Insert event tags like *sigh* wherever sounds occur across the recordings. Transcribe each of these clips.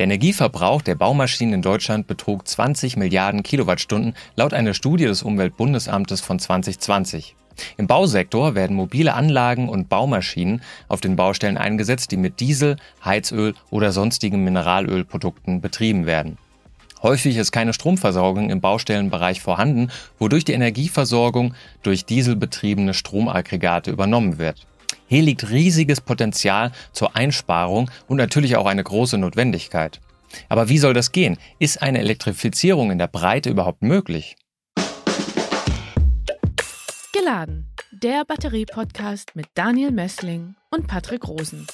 Der Energieverbrauch der Baumaschinen in Deutschland betrug 20 Milliarden Kilowattstunden laut einer Studie des Umweltbundesamtes von 2020. Im Bausektor werden mobile Anlagen und Baumaschinen auf den Baustellen eingesetzt, die mit Diesel, Heizöl oder sonstigen Mineralölprodukten betrieben werden. Häufig ist keine Stromversorgung im Baustellenbereich vorhanden, wodurch die Energieversorgung durch dieselbetriebene Stromaggregate übernommen wird. Hier liegt riesiges Potenzial zur Einsparung und natürlich auch eine große Notwendigkeit. Aber wie soll das gehen? Ist eine Elektrifizierung in der Breite überhaupt möglich? Geladen, der Batterie-Podcast mit Daniel Messling und Patrick Rosen.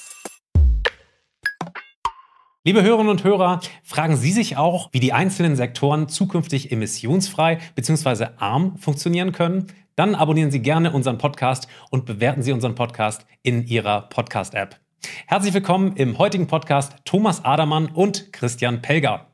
Liebe Hörerinnen und Hörer, fragen Sie sich auch, wie die einzelnen Sektoren zukünftig emissionsfrei bzw. arm funktionieren können? Dann abonnieren Sie gerne unseren Podcast und bewerten Sie unseren Podcast in Ihrer Podcast-App. Herzlich willkommen im heutigen Podcast Thomas Adermann und Christian Pelger.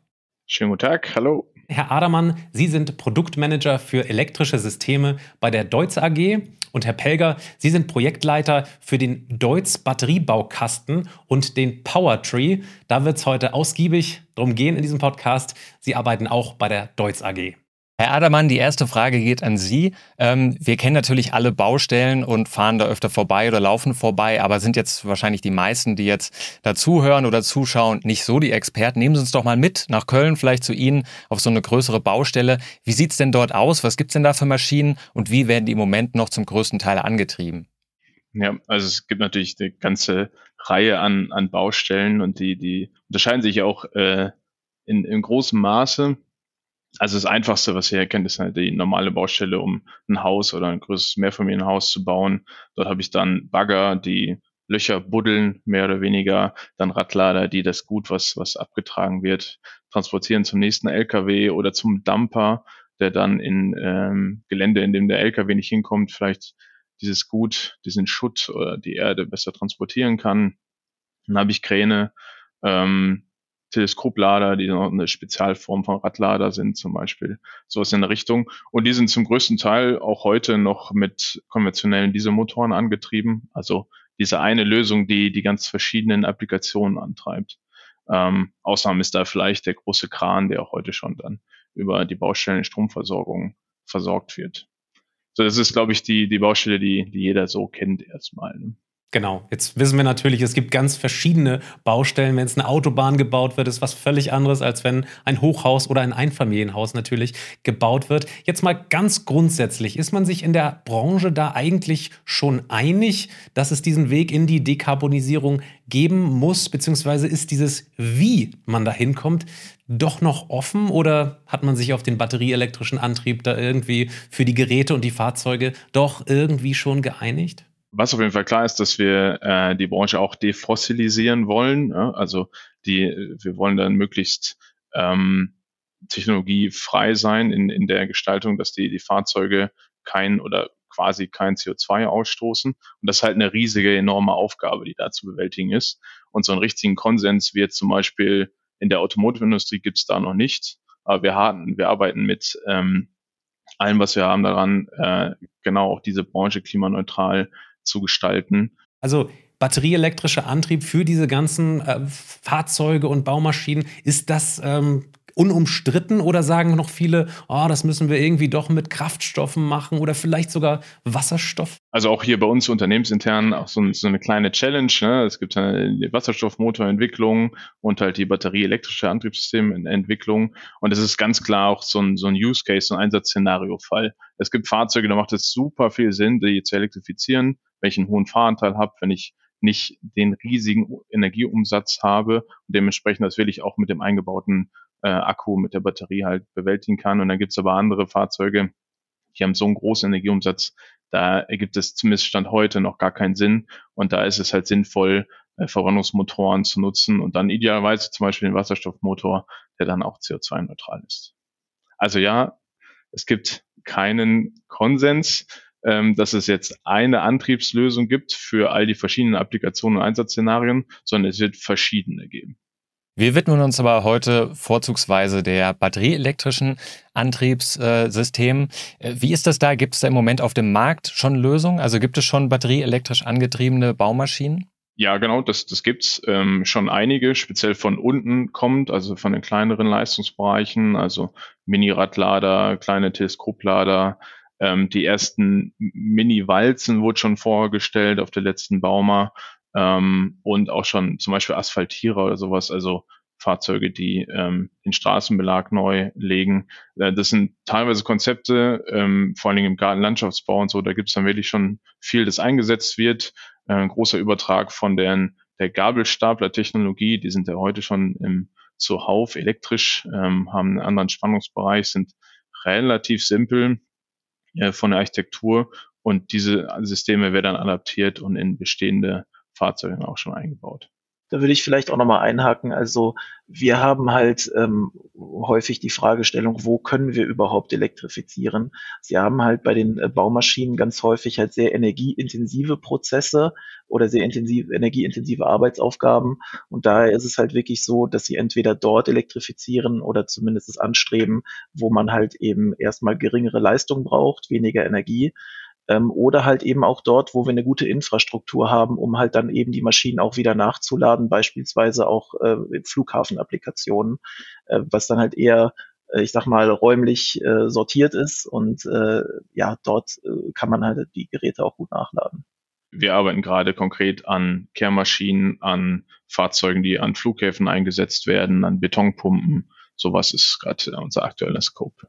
Schönen guten Tag, hallo. Herr Adermann, Sie sind Produktmanager für elektrische Systeme bei der Deutz AG. Und Herr Pelger, Sie sind Projektleiter für den Deutz Batteriebaukasten und den Powertree. Da wird es heute ausgiebig drum gehen in diesem Podcast. Sie arbeiten auch bei der Deutz AG. Herr Adermann, die erste Frage geht an Sie. Ähm, wir kennen natürlich alle Baustellen und fahren da öfter vorbei oder laufen vorbei, aber sind jetzt wahrscheinlich die meisten, die jetzt dazuhören oder zuschauen, nicht so die Experten. Nehmen Sie uns doch mal mit nach Köln, vielleicht zu Ihnen auf so eine größere Baustelle. Wie sieht's denn dort aus? Was gibt's denn da für Maschinen und wie werden die im Moment noch zum größten Teil angetrieben? Ja, also es gibt natürlich eine ganze Reihe an, an Baustellen und die, die unterscheiden sich auch äh, in, in großem Maße. Also das Einfachste, was ihr erkennt, ist halt die normale Baustelle, um ein Haus oder ein größeres Mehrfamilienhaus zu bauen. Dort habe ich dann Bagger, die Löcher buddeln, mehr oder weniger, dann Radlader, die das Gut, was, was abgetragen wird, transportieren zum nächsten LKW oder zum Dumper, der dann in ähm, Gelände, in dem der LKW nicht hinkommt, vielleicht dieses Gut, diesen Schutt oder die Erde besser transportieren kann. Dann habe ich Kräne, ähm, Teleskoplader, die noch eine Spezialform von Radlader sind zum Beispiel, sowas in der Richtung. Und die sind zum größten Teil auch heute noch mit konventionellen Dieselmotoren angetrieben. Also diese eine Lösung, die die ganz verschiedenen Applikationen antreibt. Ähm, Ausnahme ist da vielleicht der große Kran, der auch heute schon dann über die Baustellen Stromversorgung versorgt wird. So, das ist, glaube ich, die, die Baustelle, die, die jeder so kennt erstmal. Ne? Genau. Jetzt wissen wir natürlich, es gibt ganz verschiedene Baustellen. Wenn es eine Autobahn gebaut wird, ist was völlig anderes, als wenn ein Hochhaus oder ein Einfamilienhaus natürlich gebaut wird. Jetzt mal ganz grundsätzlich, ist man sich in der Branche da eigentlich schon einig, dass es diesen Weg in die Dekarbonisierung geben muss, beziehungsweise ist dieses, wie man da hinkommt, doch noch offen oder hat man sich auf den batterieelektrischen Antrieb da irgendwie für die Geräte und die Fahrzeuge doch irgendwie schon geeinigt? Was auf jeden Fall klar ist, dass wir äh, die Branche auch defossilisieren wollen. Ja? Also die, wir wollen dann möglichst ähm, technologiefrei sein in, in der Gestaltung, dass die, die Fahrzeuge kein oder quasi kein CO2 ausstoßen. Und das ist halt eine riesige, enorme Aufgabe, die da zu bewältigen ist. Und so einen richtigen Konsens wird zum Beispiel in der Automotive-Industrie gibt es da noch nicht. Aber wir, haben, wir arbeiten mit ähm, allem, was wir haben daran, äh, genau auch diese Branche klimaneutral zu gestalten. Also batterieelektrischer Antrieb für diese ganzen äh, Fahrzeuge und Baumaschinen, ist das ähm, unumstritten oder sagen noch viele, oh, das müssen wir irgendwie doch mit Kraftstoffen machen oder vielleicht sogar Wasserstoff? Also auch hier bei uns unternehmensintern auch so, so eine kleine Challenge. Ne? Es gibt eine Wasserstoffmotorentwicklung und halt die batterieelektrische Antriebssystementwicklung. Und es ist ganz klar auch so ein, so ein Use Case, so ein Einsatzszenario-Fall. Es gibt Fahrzeuge, da macht es super viel Sinn, die zu elektrifizieren, einen hohen Fahranteil habe, wenn ich nicht den riesigen Energieumsatz habe und dementsprechend das will ich auch mit dem eingebauten äh, Akku mit der Batterie halt bewältigen kann. Und dann gibt es aber andere Fahrzeuge, die haben so einen großen Energieumsatz, da ergibt es zumindest Stand heute noch gar keinen Sinn. Und da ist es halt sinnvoll, äh, Verbrennungsmotoren zu nutzen und dann idealerweise zum Beispiel den Wasserstoffmotor, der dann auch CO2-neutral ist. Also ja, es gibt keinen Konsens, ähm, dass es jetzt eine Antriebslösung gibt für all die verschiedenen Applikationen und Einsatzszenarien, sondern es wird verschiedene geben. Wir widmen uns aber heute vorzugsweise der batterieelektrischen Antriebssystemen. Äh, wie ist das da? Gibt es da im Moment auf dem Markt schon Lösungen? Also gibt es schon batterieelektrisch angetriebene Baumaschinen? Ja, genau, das, das gibt's ähm, schon einige, speziell von unten kommt, also von den kleineren Leistungsbereichen, also Mini-Radlader, kleine Teleskoplader, ähm, die ersten Mini-Walzen wurde schon vorgestellt auf der letzten Bauma ähm, und auch schon zum Beispiel Asphaltierer oder sowas, also Fahrzeuge, die ähm, den Straßenbelag neu legen. Äh, das sind teilweise Konzepte, ähm, vor allen Dingen im Gartenlandschaftsbau und so, da gibt es dann wirklich schon viel, das eingesetzt wird. Äh, ein großer Übertrag von den, der Gabelstapler-Technologie, die sind ja heute schon im zuhauf elektrisch, ähm, haben einen anderen Spannungsbereich, sind relativ simpel äh, von der Architektur und diese Systeme werden dann adaptiert und in bestehende Fahrzeuge auch schon eingebaut. Da würde ich vielleicht auch nochmal einhaken. Also wir haben halt ähm, häufig die Fragestellung, wo können wir überhaupt elektrifizieren? Sie haben halt bei den äh, Baumaschinen ganz häufig halt sehr energieintensive Prozesse oder sehr intensiv, energieintensive Arbeitsaufgaben. Und daher ist es halt wirklich so, dass sie entweder dort elektrifizieren oder zumindest es anstreben, wo man halt eben erstmal geringere Leistung braucht, weniger Energie ähm, oder halt eben auch dort, wo wir eine gute Infrastruktur haben, um halt dann eben die Maschinen auch wieder nachzuladen, beispielsweise auch äh, Flughafenapplikationen, äh, was dann halt eher äh, ich sag mal, räumlich äh, sortiert ist und äh, ja, dort äh, kann man halt die Geräte auch gut nachladen. Wir arbeiten gerade konkret an Kehrmaschinen, an Fahrzeugen, die an Flughäfen eingesetzt werden, an Betonpumpen. Sowas ist gerade unser aktueller Scope.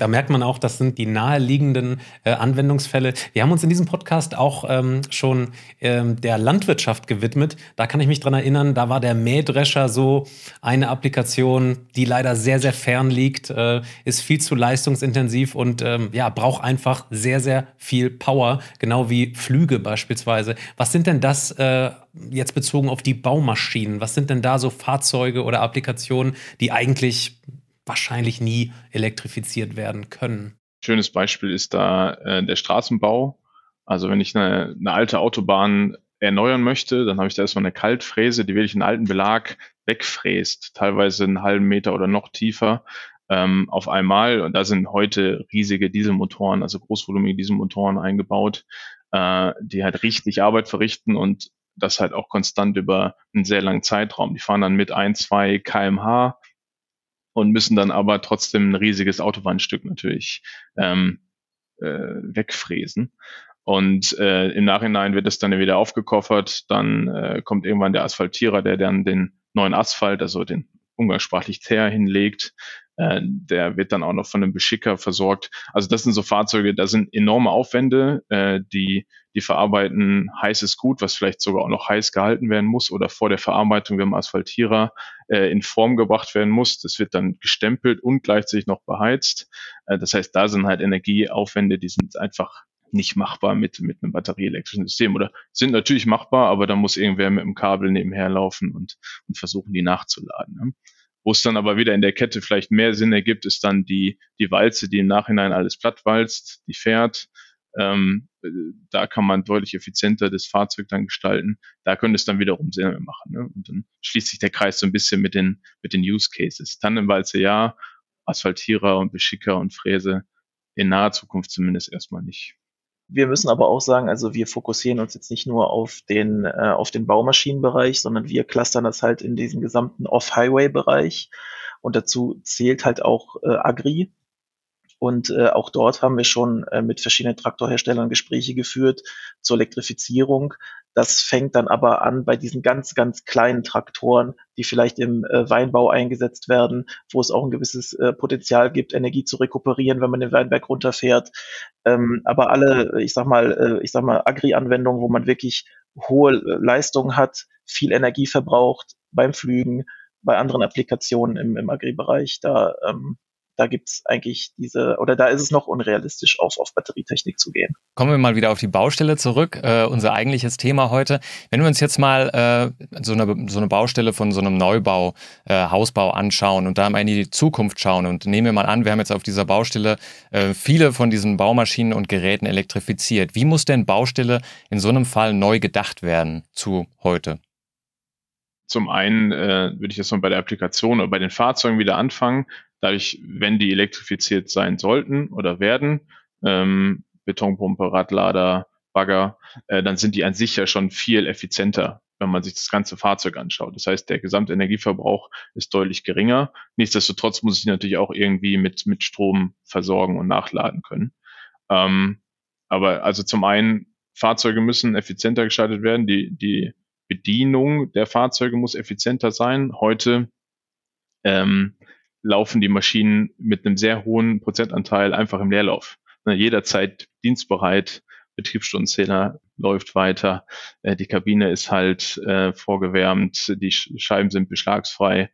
Da merkt man auch, das sind die naheliegenden äh, Anwendungsfälle. Wir haben uns in diesem Podcast auch ähm, schon ähm, der Landwirtschaft gewidmet. Da kann ich mich dran erinnern, da war der Mähdrescher so eine Applikation, die leider sehr, sehr fern liegt, äh, ist viel zu leistungsintensiv und ähm, ja, braucht einfach sehr, sehr viel Power, genau wie Flüge beispielsweise. Was sind denn das äh, jetzt bezogen auf die Baumaschinen? Was sind denn da so Fahrzeuge oder Applikationen, die eigentlich wahrscheinlich nie elektrifiziert werden können. Schönes Beispiel ist da äh, der Straßenbau. Also wenn ich eine, eine alte Autobahn erneuern möchte, dann habe ich da erstmal eine Kaltfräse, die wirklich einen alten Belag wegfräst, teilweise einen halben Meter oder noch tiefer ähm, auf einmal. Und da sind heute riesige Dieselmotoren, also großvolumige Dieselmotoren eingebaut, äh, die halt richtig Arbeit verrichten und das halt auch konstant über einen sehr langen Zeitraum. Die fahren dann mit ein, zwei kmh und müssen dann aber trotzdem ein riesiges Autobahnstück natürlich ähm, äh, wegfräsen. Und äh, im Nachhinein wird es dann wieder aufgekoffert, dann äh, kommt irgendwann der Asphaltierer, der dann den neuen Asphalt, also den umgangssprachlich Teer hinlegt. Äh, der wird dann auch noch von einem Beschicker versorgt. Also das sind so Fahrzeuge, da sind enorme Aufwände, äh, die die verarbeiten heißes Gut, was vielleicht sogar auch noch heiß gehalten werden muss oder vor der Verarbeitung beim Asphaltierer äh, in Form gebracht werden muss. Das wird dann gestempelt und gleichzeitig noch beheizt. Äh, das heißt, da sind halt Energieaufwände, die sind einfach nicht machbar mit, mit einem batterieelektrischen System oder sind natürlich machbar, aber da muss irgendwer mit dem Kabel nebenher laufen und, und versuchen, die nachzuladen. Ne? Wo es dann aber wieder in der Kette vielleicht mehr Sinn ergibt, ist dann die, die Walze, die im Nachhinein alles platt walzt, die fährt. Ähm, da kann man deutlich effizienter das Fahrzeug dann gestalten. Da könnte es dann wiederum Sinn machen. Ne? Und dann schließt sich der Kreis so ein bisschen mit den, mit den Use Cases. Tandemwalze ja, Asphaltierer und Beschicker und Fräse in naher Zukunft zumindest erstmal nicht. Wir müssen aber auch sagen, also wir fokussieren uns jetzt nicht nur auf den, äh, auf den Baumaschinenbereich, sondern wir clustern das halt in diesen gesamten Off-Highway-Bereich. Und dazu zählt halt auch äh, Agri. Und äh, auch dort haben wir schon äh, mit verschiedenen Traktorherstellern Gespräche geführt zur Elektrifizierung. Das fängt dann aber an bei diesen ganz, ganz kleinen Traktoren, die vielleicht im äh, Weinbau eingesetzt werden, wo es auch ein gewisses äh, Potenzial gibt, Energie zu rekuperieren, wenn man den Weinberg runterfährt. Ähm, aber alle, ich sag mal, äh, ich sag mal, Agri-Anwendungen, wo man wirklich hohe äh, Leistungen hat, viel Energie verbraucht beim Flügen, bei anderen Applikationen im, im Agri-Bereich, da ähm, da gibt es eigentlich diese, oder da ist es noch unrealistisch, auf, auf Batterietechnik zu gehen. Kommen wir mal wieder auf die Baustelle zurück, äh, unser eigentliches Thema heute. Wenn wir uns jetzt mal äh, so, eine, so eine Baustelle von so einem Neubau, äh, Hausbau anschauen und da mal in die Zukunft schauen und nehmen wir mal an, wir haben jetzt auf dieser Baustelle äh, viele von diesen Baumaschinen und Geräten elektrifiziert. Wie muss denn Baustelle in so einem Fall neu gedacht werden zu heute? Zum einen äh, würde ich jetzt mal bei der Applikation oder bei den Fahrzeugen wieder anfangen. Dadurch, wenn die elektrifiziert sein sollten oder werden, ähm, Betonpumpe, Radlader, Bagger, äh, dann sind die an sich ja schon viel effizienter wenn man sich das ganze Fahrzeug anschaut. Das heißt, der gesamte Energieverbrauch ist deutlich geringer. Nichtsdestotrotz muss ich natürlich auch irgendwie mit, mit Strom versorgen und nachladen können. Ähm, aber also zum einen, Fahrzeuge müssen effizienter gestaltet werden. Die, die Bedienung der Fahrzeuge muss effizienter sein. Heute ähm, laufen die Maschinen mit einem sehr hohen Prozentanteil einfach im Leerlauf. Ne, jederzeit dienstbereit, Betriebsstundenzähler läuft weiter, äh, die Kabine ist halt äh, vorgewärmt, die Scheiben sind beschlagsfrei,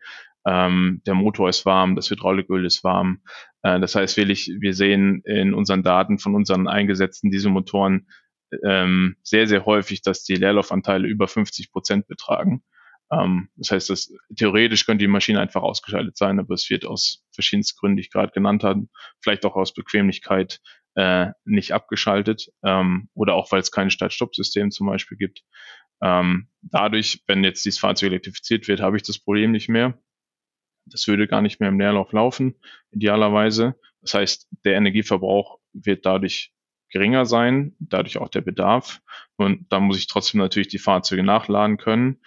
ähm, der Motor ist warm, das Hydrauliköl ist warm. Äh, das heißt, wir sehen in unseren Daten von unseren eingesetzten Dieselmotoren ähm, sehr, sehr häufig, dass die Leerlaufanteile über 50 Prozent betragen. Ähm, das heißt, dass theoretisch könnte die Maschine einfach ausgeschaltet sein, aber es wird aus verschiedensten Gründen, die ich gerade genannt habe, vielleicht auch aus Bequemlichkeit äh, nicht abgeschaltet ähm, oder auch weil es kein Start-Stopp-System zum Beispiel gibt. Ähm, dadurch, wenn jetzt dieses Fahrzeug elektrifiziert wird, habe ich das Problem nicht mehr. Das würde gar nicht mehr im Leerlauf laufen, idealerweise. Das heißt, der Energieverbrauch wird dadurch geringer sein, dadurch auch der Bedarf. Und da muss ich trotzdem natürlich die Fahrzeuge nachladen können.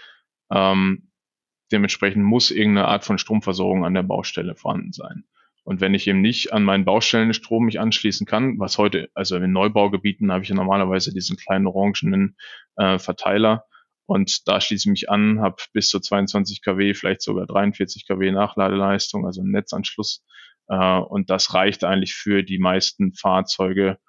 Ähm, dementsprechend muss irgendeine Art von Stromversorgung an der Baustelle vorhanden sein. Und wenn ich eben nicht an meinen Baustellenstrom mich anschließen kann, was heute, also in Neubaugebieten habe ich ja normalerweise diesen kleinen orangenen äh, Verteiler und da schließe ich mich an, habe bis zu 22 kW, vielleicht sogar 43 kW Nachladeleistung, also einen Netzanschluss. Äh, und das reicht eigentlich für die meisten Fahrzeuge,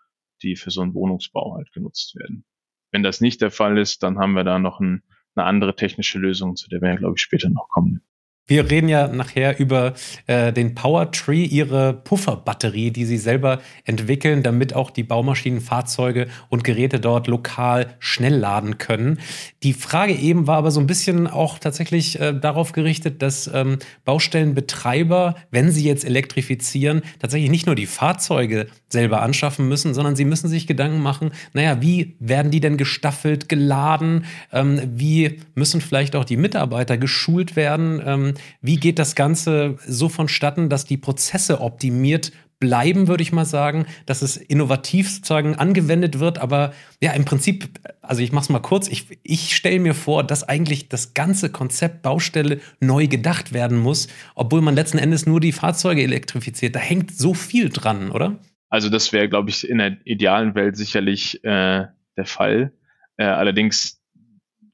die für so einen Wohnungsbau halt genutzt werden. Wenn das nicht der Fall ist, dann haben wir da noch ein, eine andere technische Lösung, zu der wir, glaube ich, später noch kommen. Wir reden ja nachher über äh, den Power Tree, ihre Pufferbatterie, die sie selber entwickeln, damit auch die Baumaschinen, Fahrzeuge und Geräte dort lokal schnell laden können. Die Frage eben war aber so ein bisschen auch tatsächlich äh, darauf gerichtet, dass ähm, Baustellenbetreiber, wenn sie jetzt elektrifizieren, tatsächlich nicht nur die Fahrzeuge selber anschaffen müssen, sondern sie müssen sich Gedanken machen, naja, wie werden die denn gestaffelt, geladen? Ähm, wie müssen vielleicht auch die Mitarbeiter geschult werden? Ähm, wie geht das Ganze so vonstatten, dass die Prozesse optimiert bleiben, würde ich mal sagen, dass es innovativ sozusagen angewendet wird. Aber ja, im Prinzip, also ich mache es mal kurz, ich, ich stelle mir vor, dass eigentlich das ganze Konzept Baustelle neu gedacht werden muss, obwohl man letzten Endes nur die Fahrzeuge elektrifiziert. Da hängt so viel dran, oder? Also das wäre, glaube ich, in der idealen Welt sicherlich äh, der Fall. Äh, allerdings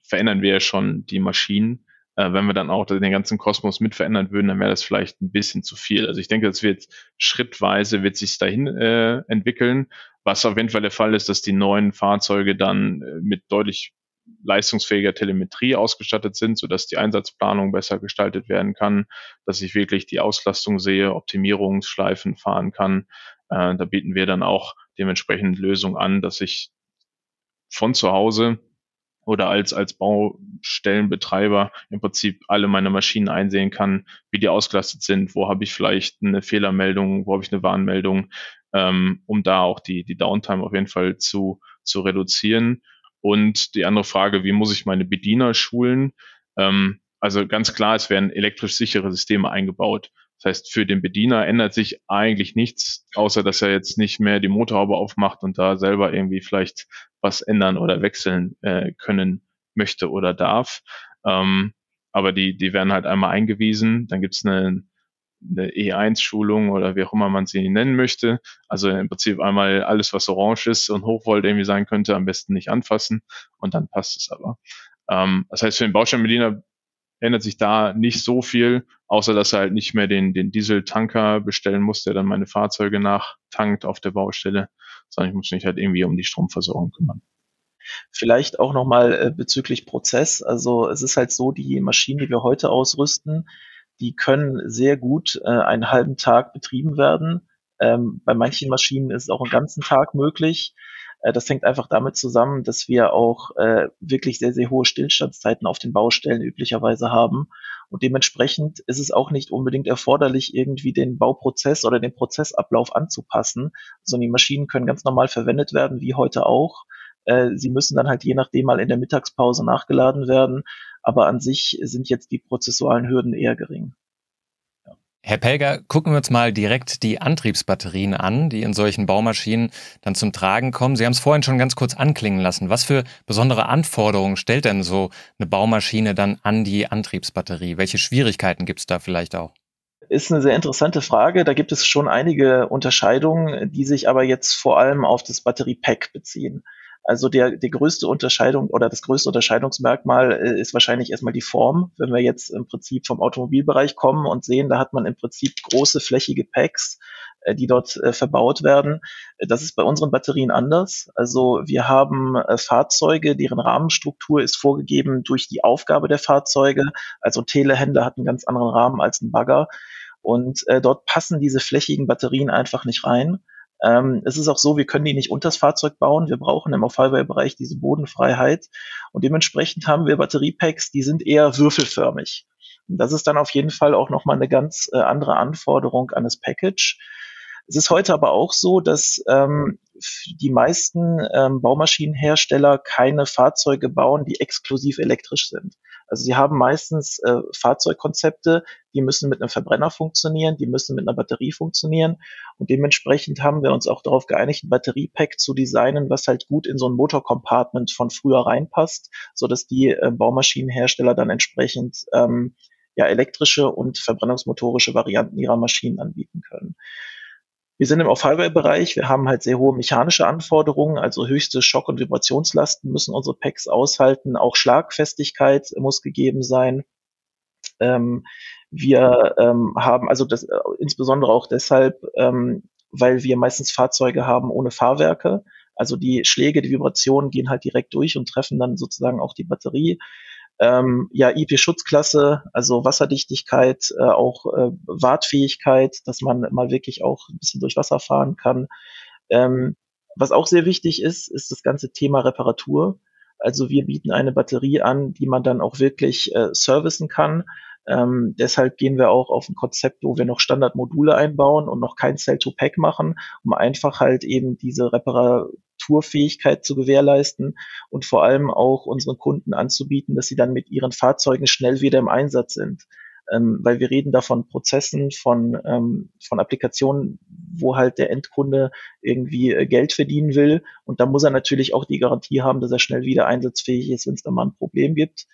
verändern wir ja schon die Maschinen äh, wenn wir dann auch den ganzen Kosmos mit verändern würden, dann wäre das vielleicht ein bisschen zu viel. Also ich denke, das wird schrittweise wird sich dahin äh, entwickeln. Was auf jeden Fall der Fall ist, dass die neuen Fahrzeuge dann äh, mit deutlich leistungsfähiger Telemetrie ausgestattet sind, sodass die Einsatzplanung besser gestaltet werden kann, dass ich wirklich die Auslastung sehe, Optimierungsschleifen fahren kann. Äh, da bieten wir dann auch dementsprechend Lösungen an, dass ich von zu Hause oder als, als Baustellenbetreiber im Prinzip alle meine Maschinen einsehen kann, wie die ausgelastet sind, wo habe ich vielleicht eine Fehlermeldung, wo habe ich eine Warnmeldung, ähm, um da auch die, die Downtime auf jeden Fall zu, zu reduzieren. Und die andere Frage, wie muss ich meine Bediener schulen? Ähm, also ganz klar, es werden elektrisch sichere Systeme eingebaut. Das heißt, für den Bediener ändert sich eigentlich nichts, außer dass er jetzt nicht mehr die Motorhaube aufmacht und da selber irgendwie vielleicht was ändern oder wechseln äh, können möchte oder darf. Ähm, aber die, die werden halt einmal eingewiesen. Dann gibt's eine, eine E1-Schulung oder wie auch immer man sie nennen möchte. Also im Prinzip einmal alles, was orange ist und Hochvolt irgendwie sein könnte, am besten nicht anfassen und dann passt es aber. Ähm, das heißt, für den Baustellenbediener ändert sich da nicht so viel, außer dass er halt nicht mehr den, den Dieseltanker bestellen muss, der dann meine Fahrzeuge nachtankt auf der Baustelle, sondern ich muss mich halt irgendwie um die Stromversorgung kümmern. Vielleicht auch nochmal äh, bezüglich Prozess. Also es ist halt so, die Maschinen, die wir heute ausrüsten, die können sehr gut äh, einen halben Tag betrieben werden. Ähm, bei manchen Maschinen ist es auch einen ganzen Tag möglich. Äh, das hängt einfach damit zusammen, dass wir auch äh, wirklich sehr, sehr hohe Stillstandszeiten auf den Baustellen üblicherweise haben. Und dementsprechend ist es auch nicht unbedingt erforderlich, irgendwie den Bauprozess oder den Prozessablauf anzupassen, sondern die Maschinen können ganz normal verwendet werden, wie heute auch. Äh, sie müssen dann halt je nachdem mal in der Mittagspause nachgeladen werden, aber an sich sind jetzt die prozessualen Hürden eher gering. Herr Pelger, gucken wir uns mal direkt die Antriebsbatterien an, die in solchen Baumaschinen dann zum Tragen kommen. Sie haben es vorhin schon ganz kurz anklingen lassen. Was für besondere Anforderungen stellt denn so eine Baumaschine dann an die Antriebsbatterie? Welche Schwierigkeiten gibt es da vielleicht auch? Ist eine sehr interessante Frage. Da gibt es schon einige Unterscheidungen, die sich aber jetzt vor allem auf das Batteriepack beziehen. Also der, die größte Unterscheidung oder das größte Unterscheidungsmerkmal äh, ist wahrscheinlich erstmal die Form. Wenn wir jetzt im Prinzip vom Automobilbereich kommen und sehen, da hat man im Prinzip große flächige Packs, äh, die dort äh, verbaut werden. Das ist bei unseren Batterien anders. Also wir haben Fahrzeuge, deren Rahmenstruktur ist vorgegeben durch die Aufgabe der Fahrzeuge. Also Telehändler hat einen ganz anderen Rahmen als ein Bagger. Und äh, dort passen diese flächigen Batterien einfach nicht rein. Ähm, es ist auch so, wir können die nicht unters Fahrzeug bauen. Wir brauchen im Off-Highway-Bereich diese Bodenfreiheit. Und dementsprechend haben wir Batteriepacks, die sind eher würfelförmig. Und das ist dann auf jeden Fall auch nochmal eine ganz äh, andere Anforderung an das Package. Es ist heute aber auch so, dass ähm, die meisten ähm, Baumaschinenhersteller keine Fahrzeuge bauen, die exklusiv elektrisch sind. Also sie haben meistens äh, Fahrzeugkonzepte, die müssen mit einem Verbrenner funktionieren, die müssen mit einer Batterie funktionieren und dementsprechend haben wir uns auch darauf geeinigt, ein Batteriepack zu designen, was halt gut in so ein Motorcompartment von früher reinpasst, so dass die äh, Baumaschinenhersteller dann entsprechend ähm, ja elektrische und verbrennungsmotorische Varianten ihrer Maschinen anbieten können. Wir sind im Off-Highway-Bereich. Wir haben halt sehr hohe mechanische Anforderungen, also höchste Schock- und Vibrationslasten müssen unsere Packs aushalten. Auch Schlagfestigkeit muss gegeben sein. Ähm, wir ähm, haben also das äh, insbesondere auch deshalb, ähm, weil wir meistens Fahrzeuge haben ohne Fahrwerke. Also die Schläge, die Vibrationen gehen halt direkt durch und treffen dann sozusagen auch die Batterie. Ähm, ja, IP-Schutzklasse, also Wasserdichtigkeit, äh, auch äh, Wartfähigkeit, dass man mal wirklich auch ein bisschen durch Wasser fahren kann. Ähm, was auch sehr wichtig ist, ist das ganze Thema Reparatur. Also wir bieten eine Batterie an, die man dann auch wirklich äh, servicen kann. Ähm, deshalb gehen wir auch auf ein Konzept, wo wir noch Standardmodule einbauen und noch kein Cell-to-Pack machen, um einfach halt eben diese Reparatur Reparaturfähigkeit zu gewährleisten und vor allem auch unseren Kunden anzubieten, dass sie dann mit ihren Fahrzeugen schnell wieder im Einsatz sind. Ähm, weil wir reden da von Prozessen, von, ähm, von Applikationen, wo halt der Endkunde irgendwie äh, Geld verdienen will. Und da muss er natürlich auch die Garantie haben, dass er schnell wieder einsatzfähig ist, wenn es da mal ein Problem gibt.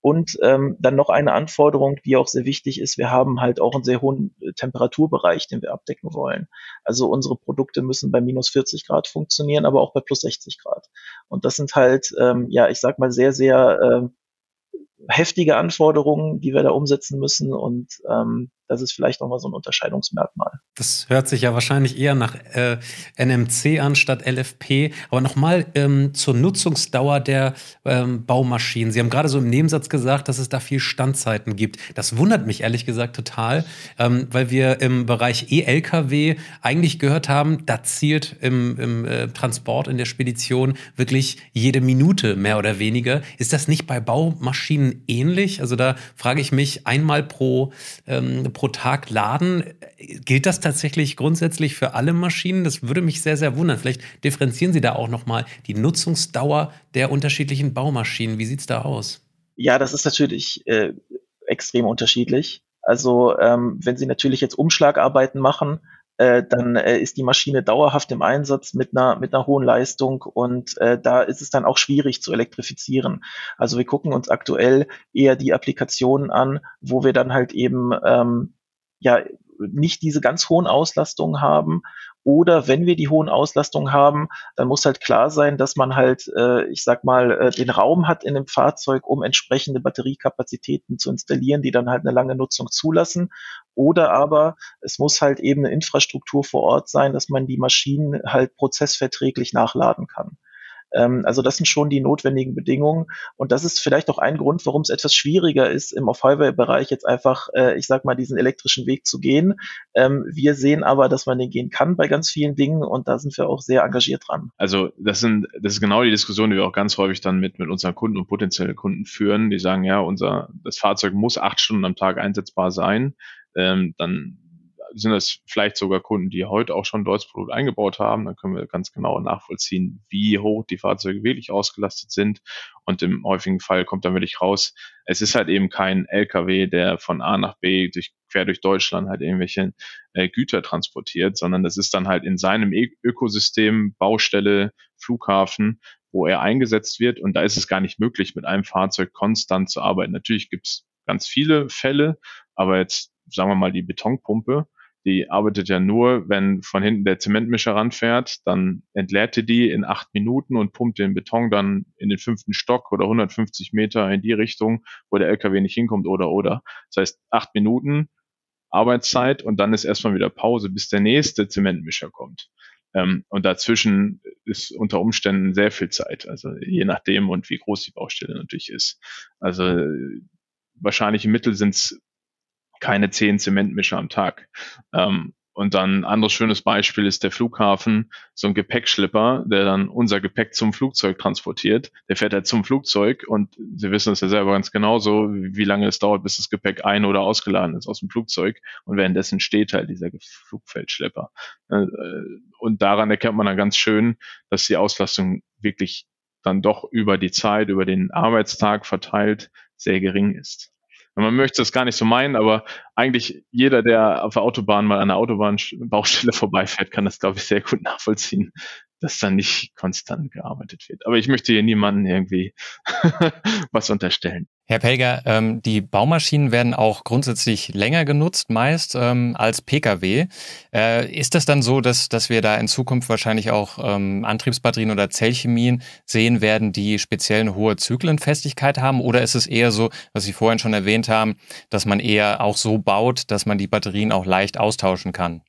Und ähm, dann noch eine Anforderung, die auch sehr wichtig ist. Wir haben halt auch einen sehr hohen äh, Temperaturbereich, den wir abdecken wollen. Also unsere Produkte müssen bei minus 40 Grad funktionieren, aber auch bei plus 60 Grad. Und das sind halt, ähm, ja, ich sag mal, sehr, sehr äh, heftige Anforderungen, die wir da umsetzen müssen. Und ähm, das ist vielleicht nochmal so ein Unterscheidungsmerkmal. Das hört sich ja wahrscheinlich eher nach äh, NMC an statt LFP. Aber nochmal ähm, zur Nutzungsdauer der ähm, Baumaschinen. Sie haben gerade so im Nebensatz gesagt, dass es da viel Standzeiten gibt. Das wundert mich ehrlich gesagt total, ähm, weil wir im Bereich E-Lkw eigentlich gehört haben, da zielt im, im äh, Transport, in der Spedition wirklich jede Minute mehr oder weniger. Ist das nicht bei Baumaschinen ähnlich? Also da frage ich mich einmal pro, ähm, pro Tag laden. Gilt das tatsächlich grundsätzlich für alle Maschinen? Das würde mich sehr, sehr wundern. Vielleicht differenzieren Sie da auch nochmal die Nutzungsdauer der unterschiedlichen Baumaschinen. Wie sieht es da aus? Ja, das ist natürlich äh, extrem unterschiedlich. Also ähm, wenn Sie natürlich jetzt Umschlagarbeiten machen, äh, dann äh, ist die Maschine dauerhaft im Einsatz mit einer, mit einer hohen Leistung und äh, da ist es dann auch schwierig zu elektrifizieren. Also wir gucken uns aktuell eher die Applikationen an, wo wir dann halt eben ähm, ja nicht diese ganz hohen Auslastungen haben. Oder wenn wir die hohen Auslastungen haben, dann muss halt klar sein, dass man halt, äh, ich sag mal, äh, den Raum hat in dem Fahrzeug, um entsprechende Batteriekapazitäten zu installieren, die dann halt eine lange Nutzung zulassen. Oder aber es muss halt eben eine Infrastruktur vor Ort sein, dass man die Maschinen halt prozessverträglich nachladen kann. Ähm, also das sind schon die notwendigen Bedingungen. Und das ist vielleicht auch ein Grund, warum es etwas schwieriger ist, im Off-Highway-Bereich jetzt einfach, äh, ich sag mal, diesen elektrischen Weg zu gehen. Ähm, wir sehen aber, dass man den gehen kann bei ganz vielen Dingen und da sind wir auch sehr engagiert dran. Also das sind, das ist genau die Diskussion, die wir auch ganz häufig dann mit, mit unseren Kunden und potenziellen Kunden führen. Die sagen, ja, unser, das Fahrzeug muss acht Stunden am Tag einsetzbar sein. Ähm, dann sind das vielleicht sogar Kunden, die heute auch schon ein deutsches Produkt eingebaut haben. Dann können wir ganz genau nachvollziehen, wie hoch die Fahrzeuge wirklich ausgelastet sind. Und im häufigen Fall kommt dann wirklich raus, es ist halt eben kein LKW, der von A nach B durch, quer durch Deutschland halt irgendwelche äh, Güter transportiert, sondern das ist dann halt in seinem e Ökosystem, Baustelle, Flughafen, wo er eingesetzt wird. Und da ist es gar nicht möglich, mit einem Fahrzeug konstant zu arbeiten. Natürlich gibt es ganz viele Fälle, aber jetzt sagen wir mal die Betonpumpe, die arbeitet ja nur, wenn von hinten der Zementmischer ranfährt, dann entleert die die in acht Minuten und pumpt den Beton dann in den fünften Stock oder 150 Meter in die Richtung, wo der LKW nicht hinkommt oder oder. Das heißt, acht Minuten Arbeitszeit und dann ist erstmal wieder Pause, bis der nächste Zementmischer kommt. Ähm, und dazwischen ist unter Umständen sehr viel Zeit, also je nachdem und wie groß die Baustelle natürlich ist. Also wahrscheinlich im Mittel sind es keine zehn Zementmischer am Tag. Ähm, und dann ein anderes schönes Beispiel ist der Flughafen, so ein Gepäckschlipper, der dann unser Gepäck zum Flugzeug transportiert. Der fährt halt zum Flugzeug und Sie wissen es ja selber ganz genauso, wie lange es dauert, bis das Gepäck ein- oder ausgeladen ist aus dem Flugzeug. Und währenddessen steht halt dieser Flugfeldschlepper. Äh, und daran erkennt man dann ganz schön, dass die Auslastung wirklich dann doch über die Zeit, über den Arbeitstag verteilt sehr gering ist. Man möchte es gar nicht so meinen, aber eigentlich jeder, der auf der Autobahn mal an der Autobahnbaustelle *laughs* vorbeifährt, kann das, glaube ich, sehr gut nachvollziehen, dass da nicht konstant gearbeitet wird. Aber ich möchte hier niemanden irgendwie *laughs* was unterstellen. Herr Pelger, ähm, die Baumaschinen werden auch grundsätzlich länger genutzt, meist ähm, als Pkw. Äh, ist das dann so, dass, dass wir da in Zukunft wahrscheinlich auch ähm, Antriebsbatterien oder Zellchemien sehen werden, die speziell eine hohe Zyklenfestigkeit haben? Oder ist es eher so, was Sie vorhin schon erwähnt haben, dass man eher auch so baut, dass man die Batterien auch leicht austauschen kann?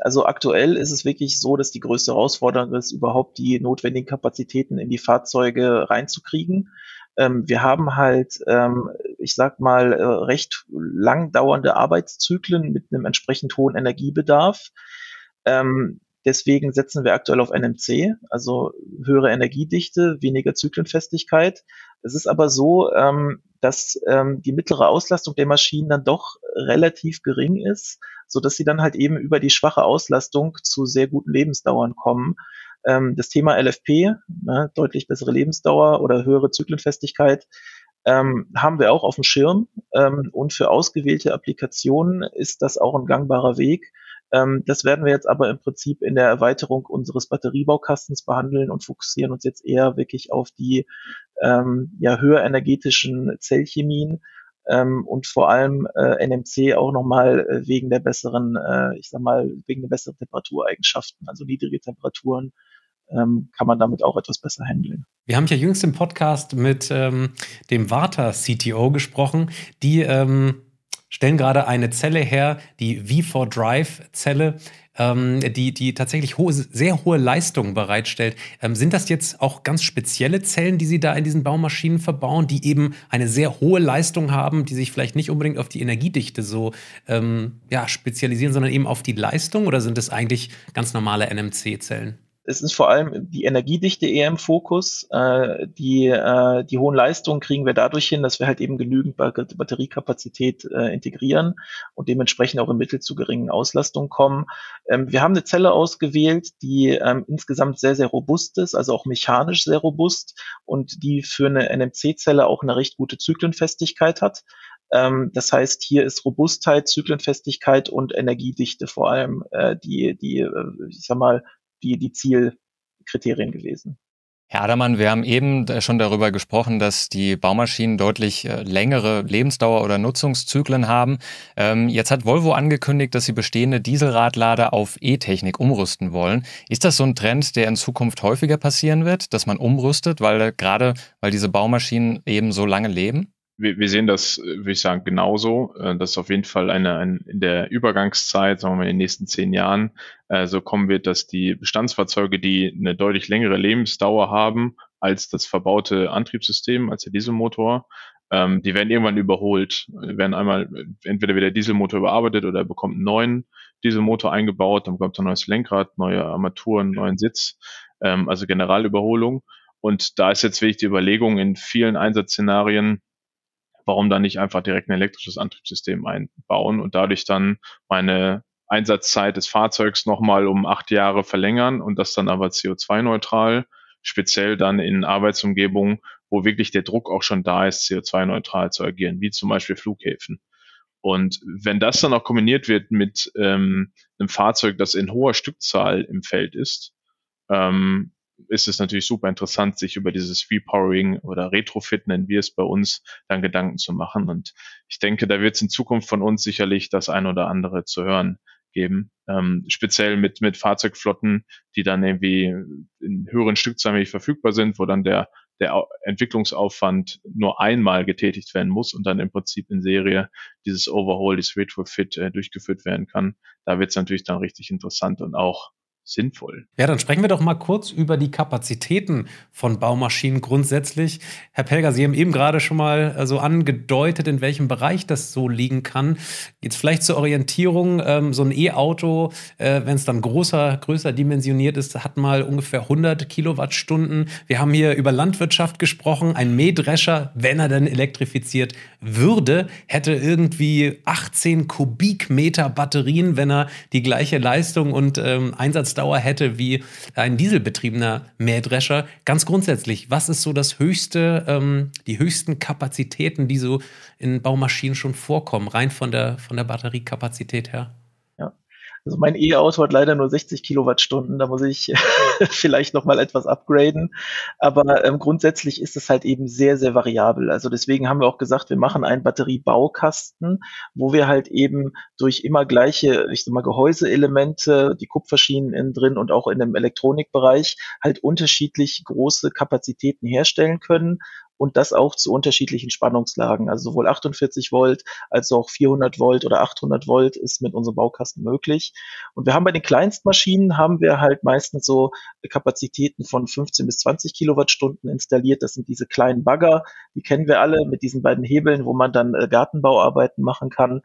Also aktuell ist es wirklich so, dass die größte Herausforderung ist, überhaupt die notwendigen Kapazitäten in die Fahrzeuge reinzukriegen. Ähm, wir haben halt, ähm, ich sag mal, äh, recht lang dauernde Arbeitszyklen mit einem entsprechend hohen Energiebedarf. Ähm, deswegen setzen wir aktuell auf NMC, also höhere Energiedichte, weniger Zyklenfestigkeit. Es ist aber so, ähm, dass ähm, die mittlere Auslastung der Maschinen dann doch relativ gering ist, so dass sie dann halt eben über die schwache Auslastung zu sehr guten Lebensdauern kommen. Ähm, das Thema LFP, ne, deutlich bessere Lebensdauer oder höhere Zyklenfestigkeit, ähm, haben wir auch auf dem Schirm. Ähm, und für ausgewählte Applikationen ist das auch ein gangbarer Weg. Ähm, das werden wir jetzt aber im Prinzip in der Erweiterung unseres Batteriebaukastens behandeln und fokussieren uns jetzt eher wirklich auf die ähm, ja, höher energetischen Zellchemien ähm, und vor allem äh, NMC auch nochmal äh, wegen der besseren, äh, ich sag mal, wegen der besseren Temperatureigenschaften, also niedrige Temperaturen ähm, kann man damit auch etwas besser handeln. Wir haben ja jüngst im Podcast mit ähm, dem Warta CTO gesprochen, die ähm, stellen gerade eine Zelle her, die V4 Drive Zelle, ähm, die, die tatsächlich hohe, sehr hohe Leistungen bereitstellt. Ähm, sind das jetzt auch ganz spezielle Zellen, die Sie da in diesen Baumaschinen verbauen, die eben eine sehr hohe Leistung haben, die sich vielleicht nicht unbedingt auf die Energiedichte so ähm, ja, spezialisieren, sondern eben auf die Leistung? Oder sind es eigentlich ganz normale NMC-Zellen? Es ist vor allem die Energiedichte eher im Fokus. Äh, die, äh, die hohen Leistungen kriegen wir dadurch hin, dass wir halt eben genügend Batteriekapazität äh, integrieren und dementsprechend auch im Mittel zu geringen Auslastungen kommen. Ähm, wir haben eine Zelle ausgewählt, die ähm, insgesamt sehr, sehr robust ist, also auch mechanisch sehr robust und die für eine NMC-Zelle auch eine recht gute Zyklenfestigkeit hat. Ähm, das heißt, hier ist Robustheit, Zyklenfestigkeit und Energiedichte vor allem äh, die, die, äh, ich sag mal, die, die Zielkriterien gewesen. Herr Adermann, wir haben eben schon darüber gesprochen, dass die Baumaschinen deutlich äh, längere Lebensdauer oder Nutzungszyklen haben. Ähm, jetzt hat Volvo angekündigt, dass sie bestehende Dieselradlader auf E-Technik umrüsten wollen. Ist das so ein Trend, der in Zukunft häufiger passieren wird, dass man umrüstet, weil äh, gerade weil diese Baumaschinen eben so lange leben? Wir, wir sehen das, äh, würde ich sagen, genauso. Äh, dass auf jeden Fall eine, ein, in der Übergangszeit, sagen wir mal in den nächsten zehn Jahren, äh, so kommen wird, dass die Bestandsfahrzeuge, die eine deutlich längere Lebensdauer haben als das verbaute Antriebssystem, als der Dieselmotor, ähm, die werden irgendwann überholt. Werden einmal entweder wieder der Dieselmotor überarbeitet oder er bekommt einen neuen Dieselmotor eingebaut, dann bekommt er ein neues Lenkrad, neue Armaturen, neuen Sitz, ähm, also Generalüberholung. Und da ist jetzt wirklich die Überlegung in vielen Einsatzszenarien, warum dann nicht einfach direkt ein elektrisches Antriebssystem einbauen und dadurch dann meine Einsatzzeit des Fahrzeugs nochmal um acht Jahre verlängern und das dann aber CO2-neutral, speziell dann in Arbeitsumgebungen, wo wirklich der Druck auch schon da ist, CO2-neutral zu agieren, wie zum Beispiel Flughäfen. Und wenn das dann auch kombiniert wird mit ähm, einem Fahrzeug, das in hoher Stückzahl im Feld ist, ähm, ist es natürlich super interessant, sich über dieses Repowering oder Retrofit, nennen wir es bei uns, dann Gedanken zu machen. Und ich denke, da wird es in Zukunft von uns sicherlich das ein oder andere zu hören geben. Ähm, speziell mit, mit Fahrzeugflotten, die dann irgendwie in höheren Stückzahlen verfügbar sind, wo dann der, der Entwicklungsaufwand nur einmal getätigt werden muss und dann im Prinzip in Serie dieses Overhaul, dieses Retrofit äh, durchgeführt werden kann. Da wird es natürlich dann richtig interessant und auch sinnvoll. Ja, dann sprechen wir doch mal kurz über die Kapazitäten von Baumaschinen grundsätzlich. Herr Pelger, Sie haben eben gerade schon mal äh, so angedeutet, in welchem Bereich das so liegen kann. Jetzt vielleicht zur Orientierung, ähm, so ein E-Auto, äh, wenn es dann großer, größer dimensioniert ist, hat mal ungefähr 100 Kilowattstunden. Wir haben hier über Landwirtschaft gesprochen. Ein Mähdrescher, wenn er dann elektrifiziert würde, hätte irgendwie 18 Kubikmeter Batterien, wenn er die gleiche Leistung und ähm, Einsatz Lebensdauer hätte wie ein dieselbetriebener Mähdrescher. Ganz grundsätzlich, was ist so das höchste, ähm, die höchsten Kapazitäten, die so in Baumaschinen schon vorkommen, rein von der, von der Batteriekapazität her? Also mein E-Auto hat leider nur 60 Kilowattstunden, da muss ich *laughs* vielleicht noch mal etwas upgraden. Aber ähm, grundsätzlich ist es halt eben sehr, sehr variabel. Also deswegen haben wir auch gesagt, wir machen einen Batteriebaukasten, wo wir halt eben durch immer gleiche, ich sag mal, Gehäuseelemente, die Kupferschienen innen drin und auch in dem Elektronikbereich halt unterschiedlich große Kapazitäten herstellen können und das auch zu unterschiedlichen Spannungslagen. Also sowohl 48 Volt als auch 400 Volt oder 800 Volt ist mit unserem Baukasten möglich. Und wir haben bei den Kleinstmaschinen haben wir halt meistens so Kapazitäten von 15 bis 20 Kilowattstunden installiert. Das sind diese kleinen Bagger, die kennen wir alle mit diesen beiden Hebeln, wo man dann äh, Gartenbauarbeiten machen kann.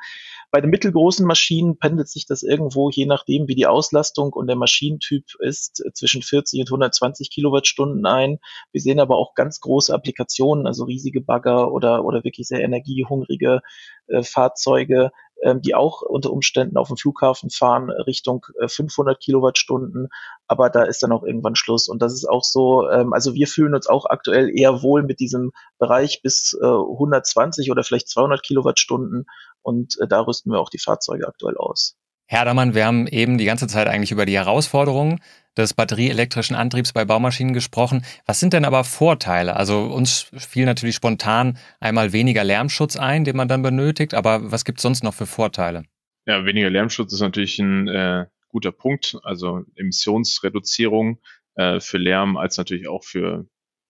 Bei den mittelgroßen Maschinen pendelt sich das irgendwo, je nachdem, wie die Auslastung und der Maschinentyp ist, zwischen 40 und 120 Kilowattstunden ein. Wir sehen aber auch ganz große Applikationen, also riesige Bagger oder, oder wirklich sehr energiehungrige äh, Fahrzeuge, ähm, die auch unter Umständen auf dem Flughafen fahren Richtung äh, 500 Kilowattstunden. Aber da ist dann auch irgendwann Schluss. Und das ist auch so, ähm, also wir fühlen uns auch aktuell eher wohl mit diesem Bereich bis äh, 120 oder vielleicht 200 Kilowattstunden. Und äh, da rüsten wir auch die Fahrzeuge aktuell aus. Herr Dammann, wir haben eben die ganze Zeit eigentlich über die Herausforderungen des batterieelektrischen Antriebs bei Baumaschinen gesprochen. Was sind denn aber Vorteile? Also uns fiel natürlich spontan einmal weniger Lärmschutz ein, den man dann benötigt, aber was gibt es sonst noch für Vorteile? Ja, weniger Lärmschutz ist natürlich ein äh, guter Punkt, also Emissionsreduzierung äh, für Lärm als natürlich auch für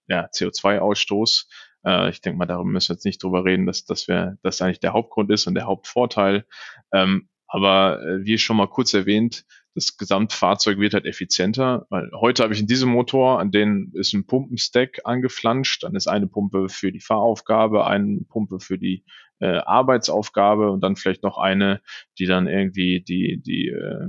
ja, CO2-Ausstoß. Äh, ich denke mal, darum müssen wir jetzt nicht drüber reden, dass, dass wir, das eigentlich der Hauptgrund ist und der Hauptvorteil. Ähm, aber äh, wie schon mal kurz erwähnt, das Gesamtfahrzeug wird halt effizienter, weil heute habe ich in diesem Motor, an den ist ein Pumpenstack angeflanscht, dann ist eine Pumpe für die Fahraufgabe, eine Pumpe für die äh, Arbeitsaufgabe und dann vielleicht noch eine, die dann irgendwie die, die äh,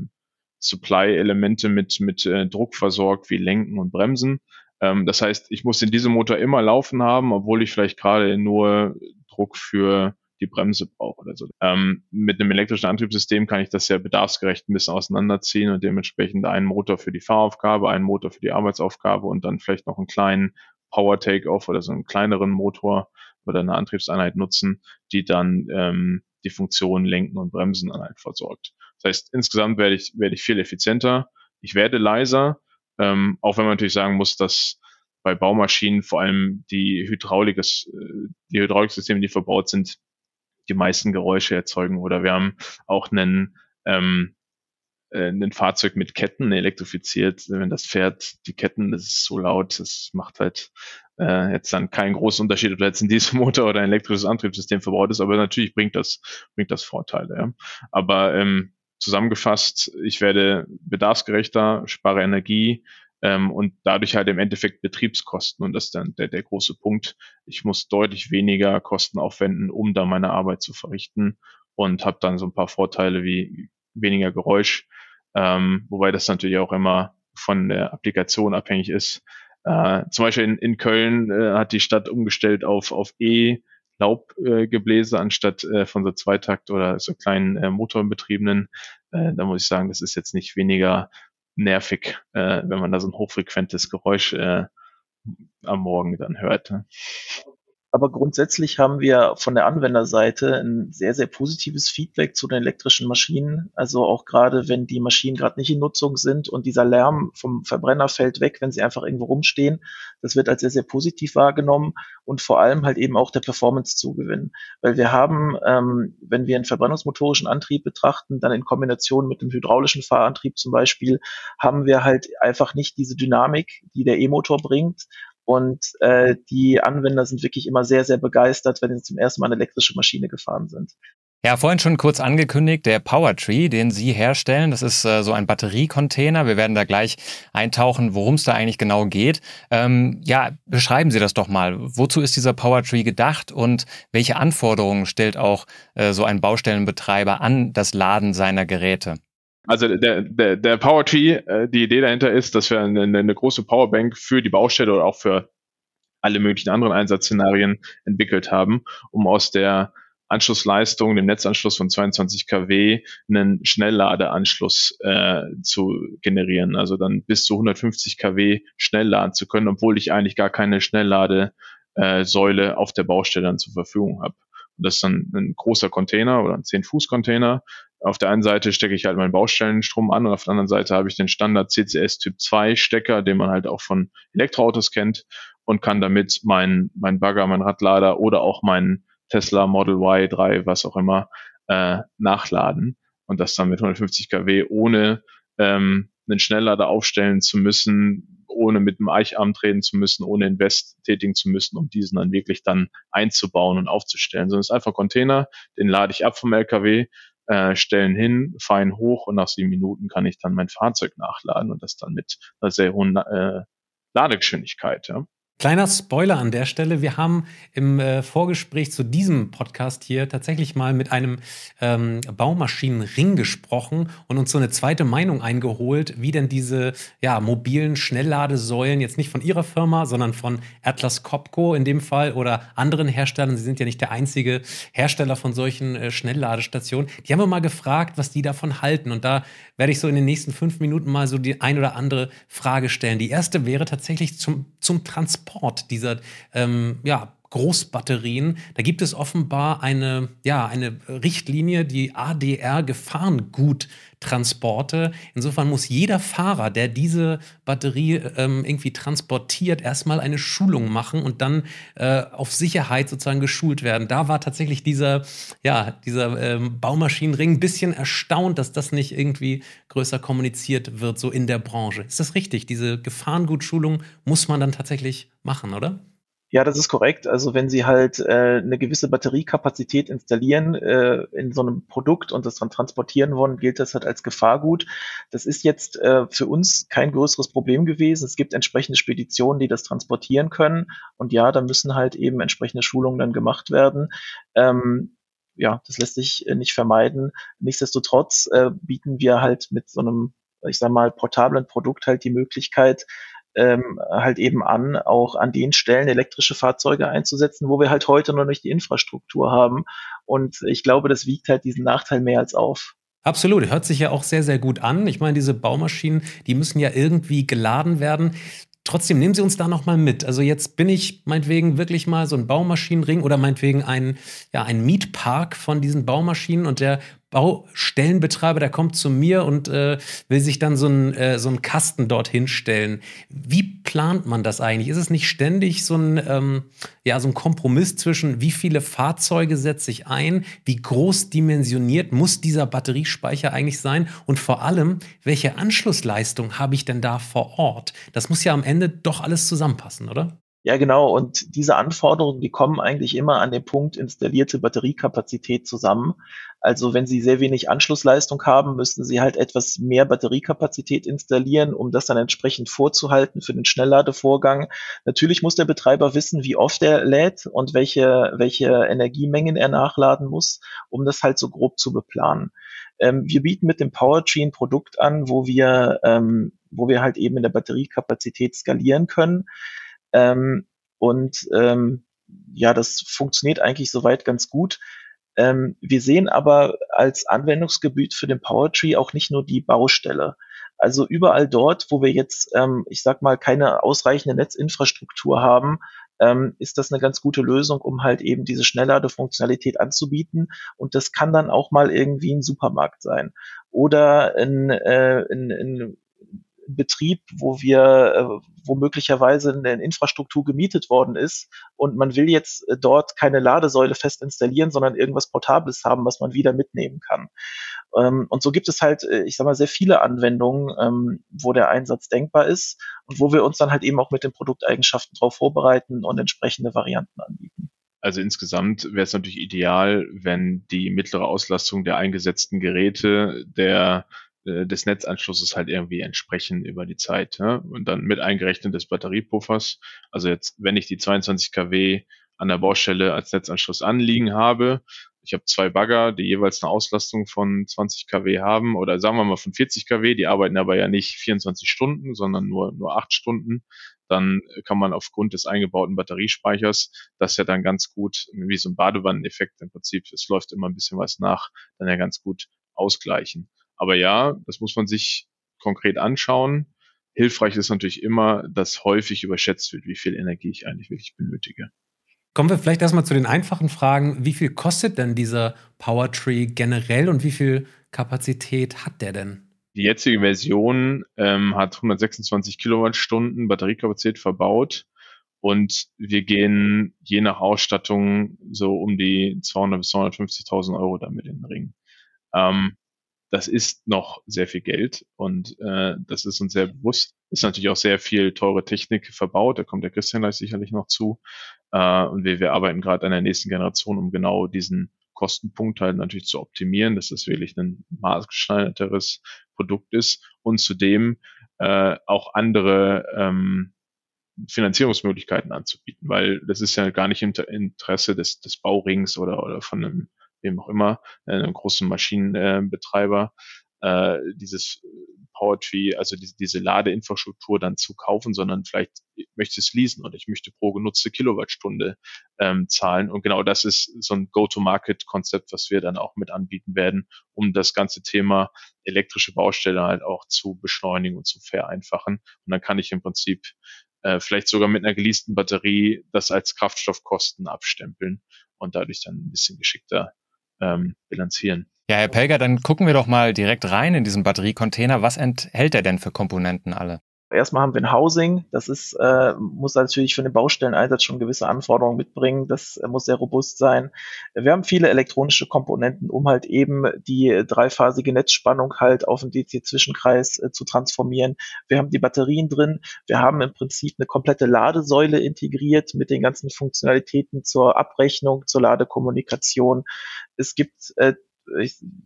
Supply-Elemente mit, mit äh, Druck versorgt, wie Lenken und Bremsen. Ähm, das heißt, ich muss in diesem Motor immer laufen haben, obwohl ich vielleicht gerade nur Druck für die Bremse brauche oder so. Ähm, mit einem elektrischen Antriebssystem kann ich das ja bedarfsgerecht ein bisschen auseinanderziehen und dementsprechend einen Motor für die Fahraufgabe, einen Motor für die Arbeitsaufgabe und dann vielleicht noch einen kleinen Power Takeoff oder so einen kleineren Motor oder eine Antriebseinheit nutzen, die dann ähm, die Funktion Lenken und Bremsen dann halt versorgt. Das heißt, insgesamt werde ich, werde ich viel effizienter. Ich werde leiser, ähm, auch wenn man natürlich sagen muss, dass bei Baumaschinen vor allem die Hydraulik, äh, die Hydrauliksysteme, die verbaut sind, die meisten Geräusche erzeugen. Oder wir haben auch einen, ähm, äh, ein Fahrzeug mit Ketten elektrifiziert. Wenn das fährt, die Ketten, das ist so laut, das macht halt äh, jetzt dann keinen großen Unterschied, ob jetzt ein Dieselmotor *laughs* oder ein elektrisches Antriebssystem verbaut ist, aber natürlich bringt das, bringt das Vorteile. Ja. Aber ähm, zusammengefasst, ich werde bedarfsgerechter, spare Energie, ähm, und dadurch halt im Endeffekt Betriebskosten. Und das ist dann der, der große Punkt. Ich muss deutlich weniger Kosten aufwenden, um da meine Arbeit zu verrichten und habe dann so ein paar Vorteile wie weniger Geräusch, ähm, wobei das natürlich auch immer von der Applikation abhängig ist. Äh, zum Beispiel in, in Köln äh, hat die Stadt umgestellt auf, auf E- Laubgebläse anstatt äh, von so Zweitakt oder so kleinen äh, motorbetriebenen. Äh, da muss ich sagen, das ist jetzt nicht weniger nervig, äh, wenn man da so ein hochfrequentes Geräusch äh, am Morgen dann hört. Ne? Aber grundsätzlich haben wir von der Anwenderseite ein sehr, sehr positives Feedback zu den elektrischen Maschinen. Also auch gerade, wenn die Maschinen gerade nicht in Nutzung sind und dieser Lärm vom Verbrenner fällt weg, wenn sie einfach irgendwo rumstehen. Das wird als sehr, sehr positiv wahrgenommen und vor allem halt eben auch der Performance-Zugewinn. Weil wir haben, ähm, wenn wir einen verbrennungsmotorischen Antrieb betrachten, dann in Kombination mit dem hydraulischen Fahrantrieb zum Beispiel, haben wir halt einfach nicht diese Dynamik, die der E-Motor bringt und äh, die Anwender sind wirklich immer sehr, sehr begeistert, wenn sie zum ersten Mal eine elektrische Maschine gefahren sind. Ja, vorhin schon kurz angekündigt, der Powertree, den Sie herstellen, das ist äh, so ein Batteriecontainer. Wir werden da gleich eintauchen, worum es da eigentlich genau geht. Ähm, ja, beschreiben Sie das doch mal. Wozu ist dieser Powertree gedacht und welche Anforderungen stellt auch äh, so ein Baustellenbetreiber an das Laden seiner Geräte? Also der, der, der Power Tree, äh, die Idee dahinter ist, dass wir eine, eine große Powerbank für die Baustelle oder auch für alle möglichen anderen Einsatzszenarien entwickelt haben, um aus der Anschlussleistung, dem Netzanschluss von 22 kW, einen Schnellladeanschluss äh, zu generieren. Also dann bis zu 150 kW schnell laden zu können, obwohl ich eigentlich gar keine Schnellladesäule äh, auf der Baustelle dann zur Verfügung habe. Und das ist dann ein großer Container oder ein 10-Fuß-Container, auf der einen Seite stecke ich halt meinen Baustellenstrom an und auf der anderen Seite habe ich den Standard CCS Typ 2 Stecker, den man halt auch von Elektroautos kennt und kann damit mein, mein Bagger, mein Radlader oder auch mein Tesla Model Y 3, was auch immer, äh, nachladen und das dann mit 150 kW ohne ähm, einen Schnelllader aufstellen zu müssen, ohne mit dem Eicharm treten zu müssen, ohne Invest tätigen zu müssen, um diesen dann wirklich dann einzubauen und aufzustellen. Sondern es ist einfach Container, den lade ich ab vom LKW, äh, stellen hin, fein hoch und nach sieben Minuten kann ich dann mein Fahrzeug nachladen und das dann mit einer sehr hohen äh, Ladegeschwindigkeit. Ja. Kleiner Spoiler an der Stelle. Wir haben im äh, Vorgespräch zu diesem Podcast hier tatsächlich mal mit einem ähm, Baumaschinenring gesprochen und uns so eine zweite Meinung eingeholt, wie denn diese ja, mobilen Schnellladesäulen jetzt nicht von Ihrer Firma, sondern von Atlas Copco in dem Fall oder anderen Herstellern. Sie sind ja nicht der einzige Hersteller von solchen äh, Schnellladestationen. Die haben wir mal gefragt, was die davon halten. Und da werde ich so in den nächsten fünf Minuten mal so die ein oder andere Frage stellen. Die erste wäre tatsächlich zum, zum Transport dieser ähm, ja, Großbatterien. Da gibt es offenbar eine, ja, eine Richtlinie, die ADR Gefahrenguttransporte. Insofern muss jeder Fahrer, der diese Batterie ähm, irgendwie transportiert, erstmal eine Schulung machen und dann äh, auf Sicherheit sozusagen geschult werden. Da war tatsächlich dieser, ja, dieser ähm, Baumaschinenring ein bisschen erstaunt, dass das nicht irgendwie größer kommuniziert wird, so in der Branche. Ist das richtig? Diese Gefahrengutschulung muss man dann tatsächlich machen, oder? Ja, das ist korrekt. Also wenn Sie halt äh, eine gewisse Batteriekapazität installieren äh, in so einem Produkt und das dann transportieren wollen, gilt das halt als Gefahrgut. Das ist jetzt äh, für uns kein größeres Problem gewesen. Es gibt entsprechende Speditionen, die das transportieren können. Und ja, da müssen halt eben entsprechende Schulungen dann gemacht werden. Ähm, ja, das lässt sich äh, nicht vermeiden. Nichtsdestotrotz äh, bieten wir halt mit so einem, ich sag mal, portablen Produkt halt die Möglichkeit, ähm, halt eben an, auch an den Stellen elektrische Fahrzeuge einzusetzen, wo wir halt heute noch nicht die Infrastruktur haben. Und ich glaube, das wiegt halt diesen Nachteil mehr als auf. Absolut, hört sich ja auch sehr, sehr gut an. Ich meine, diese Baumaschinen, die müssen ja irgendwie geladen werden. Trotzdem nehmen Sie uns da noch mal mit. Also jetzt bin ich meinetwegen wirklich mal so ein Baumaschinenring oder meinetwegen ein, ja, ein Mietpark von diesen Baumaschinen und der Baustellenbetreiber, der kommt zu mir und äh, will sich dann so einen äh, so Kasten dorthin stellen. Wie plant man das eigentlich? Ist es nicht ständig so ein, ähm, ja, so ein Kompromiss zwischen, wie viele Fahrzeuge setze ich ein, wie groß dimensioniert muss dieser Batteriespeicher eigentlich sein und vor allem, welche Anschlussleistung habe ich denn da vor Ort? Das muss ja am Ende doch alles zusammenpassen, oder? Ja, genau. Und diese Anforderungen, die kommen eigentlich immer an den Punkt installierte Batteriekapazität zusammen. Also wenn Sie sehr wenig Anschlussleistung haben, müssten Sie halt etwas mehr Batteriekapazität installieren, um das dann entsprechend vorzuhalten für den Schnellladevorgang. Natürlich muss der Betreiber wissen, wie oft er lädt und welche, welche Energiemengen er nachladen muss, um das halt so grob zu beplanen. Ähm, wir bieten mit dem Powertree ein Produkt an, wo wir, ähm, wo wir halt eben in der Batteriekapazität skalieren können. Ähm, und ähm, ja, das funktioniert eigentlich soweit ganz gut. Ähm, wir sehen aber als Anwendungsgebiet für den Powertree auch nicht nur die Baustelle. Also überall dort, wo wir jetzt, ähm, ich sag mal, keine ausreichende Netzinfrastruktur haben, ähm, ist das eine ganz gute Lösung, um halt eben diese Schnellladefunktionalität anzubieten. Und das kann dann auch mal irgendwie ein Supermarkt sein oder ein, äh, ein, ein Betrieb, wo wir, äh, wo möglicherweise eine Infrastruktur gemietet worden ist und man will jetzt äh, dort keine Ladesäule fest installieren, sondern irgendwas Portables haben, was man wieder mitnehmen kann. Ähm, und so gibt es halt, äh, ich sag mal, sehr viele Anwendungen, ähm, wo der Einsatz denkbar ist und wo wir uns dann halt eben auch mit den Produkteigenschaften darauf vorbereiten und entsprechende Varianten anbieten. Also insgesamt wäre es natürlich ideal, wenn die mittlere Auslastung der eingesetzten Geräte der äh, des Netzanschlusses halt irgendwie entsprechen über die Zeit. Ja? Und dann mit eingerechnet des Batteriepuffers. Also jetzt, wenn ich die 22 kW an der Baustelle als Netzanschluss anliegen habe, ich habe zwei Bagger, die jeweils eine Auslastung von 20 kW haben oder sagen wir mal von 40 kW, die arbeiten aber ja nicht 24 Stunden, sondern nur, nur acht Stunden. Dann kann man aufgrund des eingebauten Batteriespeichers das ja dann ganz gut, wie so ein Badewanneneffekt im Prinzip, es läuft immer ein bisschen was nach, dann ja ganz gut ausgleichen. Aber ja, das muss man sich konkret anschauen. Hilfreich ist natürlich immer, dass häufig überschätzt wird, wie viel Energie ich eigentlich wirklich benötige. Kommen wir vielleicht erstmal zu den einfachen Fragen. Wie viel kostet denn dieser Powertree generell und wie viel Kapazität hat der denn? Die jetzige Version ähm, hat 126 Kilowattstunden Batteriekapazität verbaut und wir gehen je nach Ausstattung so um die 200 bis 250.000 Euro damit in den Ring. Ähm, das ist noch sehr viel Geld und äh, das ist uns sehr bewusst. Ist natürlich auch sehr viel teure Technik verbaut, da kommt der Christian gleich sicherlich noch zu. Äh, und wir, wir arbeiten gerade an der nächsten Generation, um genau diesen Kostenpunkt halt natürlich zu optimieren, dass das wirklich ein maßgeschneiderteres Produkt ist und zudem äh, auch andere ähm, Finanzierungsmöglichkeiten anzubieten, weil das ist ja gar nicht im Interesse des, des Baurings oder, oder von einem wem auch immer, äh, einem großen Maschinenbetreiber, äh, dieses Powertree, also die, diese Ladeinfrastruktur dann zu kaufen, sondern vielleicht möchte es leasen und ich möchte pro genutzte Kilowattstunde ähm, zahlen. Und genau das ist so ein Go-to-Market-Konzept, was wir dann auch mit anbieten werden, um das ganze Thema elektrische Baustelle halt auch zu beschleunigen und zu vereinfachen. Und dann kann ich im Prinzip äh, vielleicht sogar mit einer geleasten Batterie das als Kraftstoffkosten abstempeln und dadurch dann ein bisschen geschickter ähm, bilanzieren. Ja, Herr Pelger, dann gucken wir doch mal direkt rein in diesen Batteriecontainer. Was enthält er denn für Komponenten alle? Erstmal haben wir ein Housing. Das ist, äh, muss natürlich für den Baustelleneinsatz schon gewisse Anforderungen mitbringen. Das äh, muss sehr robust sein. Wir haben viele elektronische Komponenten, um halt eben die dreiphasige Netzspannung halt auf den DC-Zwischenkreis äh, zu transformieren. Wir haben die Batterien drin. Wir haben im Prinzip eine komplette Ladesäule integriert mit den ganzen Funktionalitäten zur Abrechnung, zur Ladekommunikation. Es gibt äh,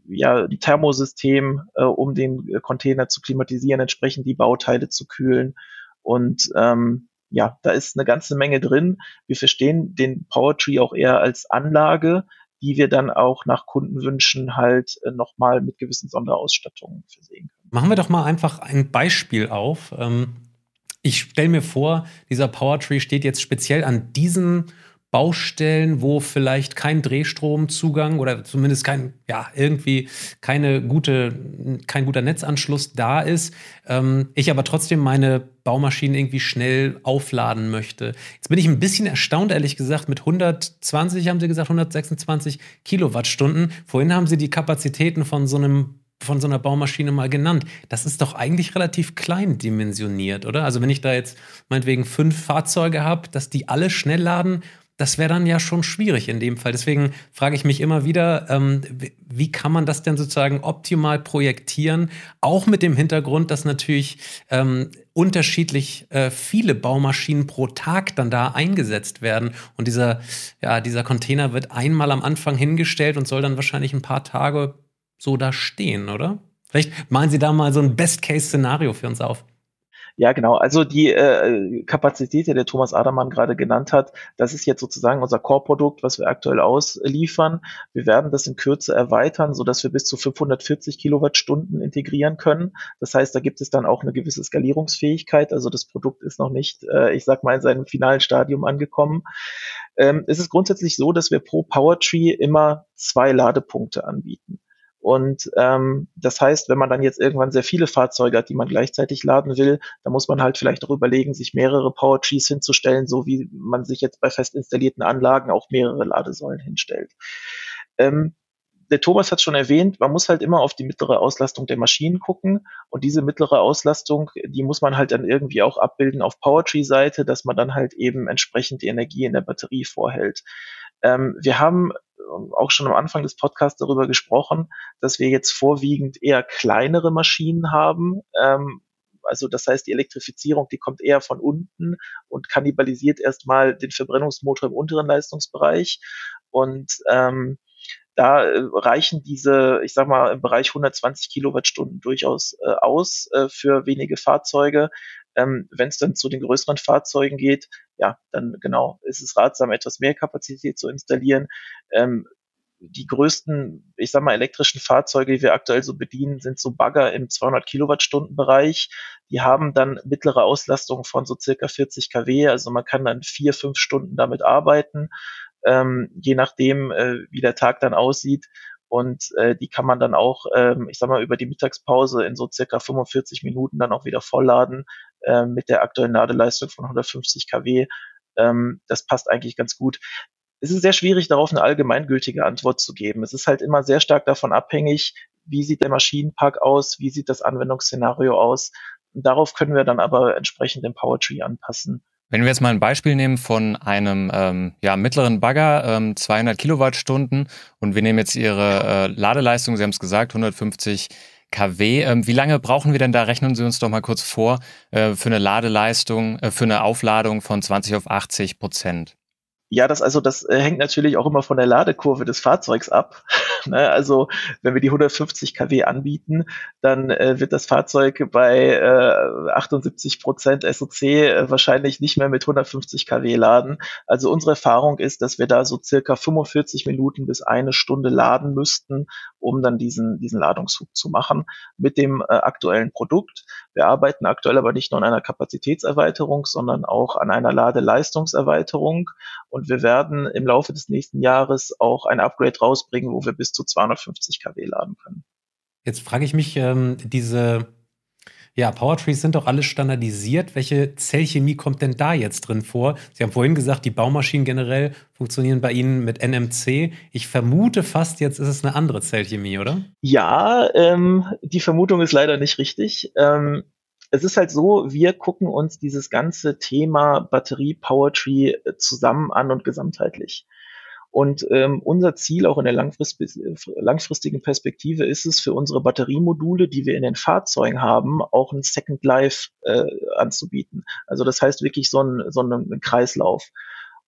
ja, ein Thermosystem, äh, um den Container zu klimatisieren, entsprechend die Bauteile zu kühlen. Und ähm, ja, da ist eine ganze Menge drin. Wir verstehen den Powertree auch eher als Anlage, die wir dann auch nach Kundenwünschen halt äh, nochmal mit gewissen Sonderausstattungen versehen können. Machen wir doch mal einfach ein Beispiel auf. Ähm, ich stelle mir vor, dieser Powertree steht jetzt speziell an diesem Baustellen, wo vielleicht kein Drehstromzugang oder zumindest kein, ja, irgendwie keine gute, kein guter Netzanschluss da ist, ähm, ich aber trotzdem meine Baumaschinen irgendwie schnell aufladen möchte. Jetzt bin ich ein bisschen erstaunt, ehrlich gesagt, mit 120, haben Sie gesagt, 126 Kilowattstunden. Vorhin haben Sie die Kapazitäten von so einem von so einer Baumaschine mal genannt. Das ist doch eigentlich relativ klein dimensioniert, oder? Also wenn ich da jetzt meinetwegen fünf Fahrzeuge habe, dass die alle schnell laden, das wäre dann ja schon schwierig in dem Fall. Deswegen frage ich mich immer wieder, ähm, wie kann man das denn sozusagen optimal projektieren? Auch mit dem Hintergrund, dass natürlich ähm, unterschiedlich äh, viele Baumaschinen pro Tag dann da eingesetzt werden. Und dieser, ja, dieser Container wird einmal am Anfang hingestellt und soll dann wahrscheinlich ein paar Tage so da stehen, oder? Vielleicht malen Sie da mal so ein Best-Case-Szenario für uns auf. Ja, genau. Also die äh, Kapazität, die der Thomas Adermann gerade genannt hat, das ist jetzt sozusagen unser Core-Produkt, was wir aktuell ausliefern. Wir werden das in Kürze erweitern, so dass wir bis zu 540 Kilowattstunden integrieren können. Das heißt, da gibt es dann auch eine gewisse Skalierungsfähigkeit. Also das Produkt ist noch nicht, äh, ich sag mal, in seinem finalen Stadium angekommen. Ähm, es ist grundsätzlich so, dass wir pro Powertree immer zwei Ladepunkte anbieten. Und ähm, das heißt, wenn man dann jetzt irgendwann sehr viele Fahrzeuge hat, die man gleichzeitig laden will, dann muss man halt vielleicht auch überlegen, sich mehrere Power Trees hinzustellen, so wie man sich jetzt bei fest installierten Anlagen auch mehrere Ladesäulen hinstellt. Ähm, der Thomas hat schon erwähnt, man muss halt immer auf die mittlere Auslastung der Maschinen gucken und diese mittlere Auslastung, die muss man halt dann irgendwie auch abbilden auf Powertree-Seite, dass man dann halt eben entsprechend die Energie in der Batterie vorhält. Ähm, wir haben auch schon am Anfang des Podcasts darüber gesprochen, dass wir jetzt vorwiegend eher kleinere Maschinen haben. Ähm, also das heißt, die Elektrifizierung, die kommt eher von unten und kannibalisiert erstmal den Verbrennungsmotor im unteren Leistungsbereich. Und ähm, da äh, reichen diese, ich sag mal, im Bereich 120 Kilowattstunden durchaus äh, aus äh, für wenige Fahrzeuge. Ähm, Wenn es dann zu den größeren Fahrzeugen geht, ja, dann genau ist es ratsam, etwas mehr Kapazität zu installieren. Ähm, die größten, ich sag mal, elektrischen Fahrzeuge, die wir aktuell so bedienen, sind so Bagger im 200 Kilowattstunden Bereich. Die haben dann mittlere Auslastung von so circa 40 kW. Also man kann dann vier, fünf Stunden damit arbeiten, ähm, je nachdem, äh, wie der Tag dann aussieht. Und äh, die kann man dann auch, ähm, ich sag mal, über die Mittagspause in so circa 45 Minuten dann auch wieder vollladen äh, mit der aktuellen Ladeleistung von 150 kW. Ähm, das passt eigentlich ganz gut. Es ist sehr schwierig, darauf eine allgemeingültige Antwort zu geben. Es ist halt immer sehr stark davon abhängig, wie sieht der Maschinenpark aus, wie sieht das Anwendungsszenario aus. Und darauf können wir dann aber entsprechend den Powertree anpassen. Wenn wir jetzt mal ein Beispiel nehmen von einem ähm, ja, mittleren Bagger, ähm, 200 Kilowattstunden und wir nehmen jetzt Ihre äh, Ladeleistung, Sie haben es gesagt, 150 kW. Ähm, wie lange brauchen wir denn da? Rechnen Sie uns doch mal kurz vor äh, für eine Ladeleistung, äh, für eine Aufladung von 20 auf 80 Prozent. Ja, das also das äh, hängt natürlich auch immer von der Ladekurve des Fahrzeugs ab. Ne? Also wenn wir die 150 kW anbieten, dann äh, wird das Fahrzeug bei äh, 78 Prozent SOC äh, wahrscheinlich nicht mehr mit 150 kW laden. Also unsere Erfahrung ist, dass wir da so circa 45 Minuten bis eine Stunde laden müssten, um dann diesen diesen Ladungshub zu machen mit dem äh, aktuellen Produkt. Wir arbeiten aktuell aber nicht nur an einer Kapazitätserweiterung, sondern auch an einer Ladeleistungserweiterung und wir werden im Laufe des nächsten Jahres auch ein Upgrade rausbringen, wo wir bis zu 250 kW laden können. Jetzt frage ich mich, ähm, diese ja, Powertrees sind doch alle standardisiert. Welche Zellchemie kommt denn da jetzt drin vor? Sie haben vorhin gesagt, die Baumaschinen generell funktionieren bei Ihnen mit NMC. Ich vermute fast, jetzt ist es eine andere Zellchemie, oder? Ja, ähm, die Vermutung ist leider nicht richtig. Ähm, es ist halt so, wir gucken uns dieses ganze Thema Batterie Powertree äh, zusammen an und gesamtheitlich. Und ähm, unser Ziel auch in der langfrist langfristigen Perspektive ist es, für unsere Batteriemodule, die wir in den Fahrzeugen haben, auch ein Second Life äh, anzubieten. Also das heißt wirklich so ein, so ein Kreislauf.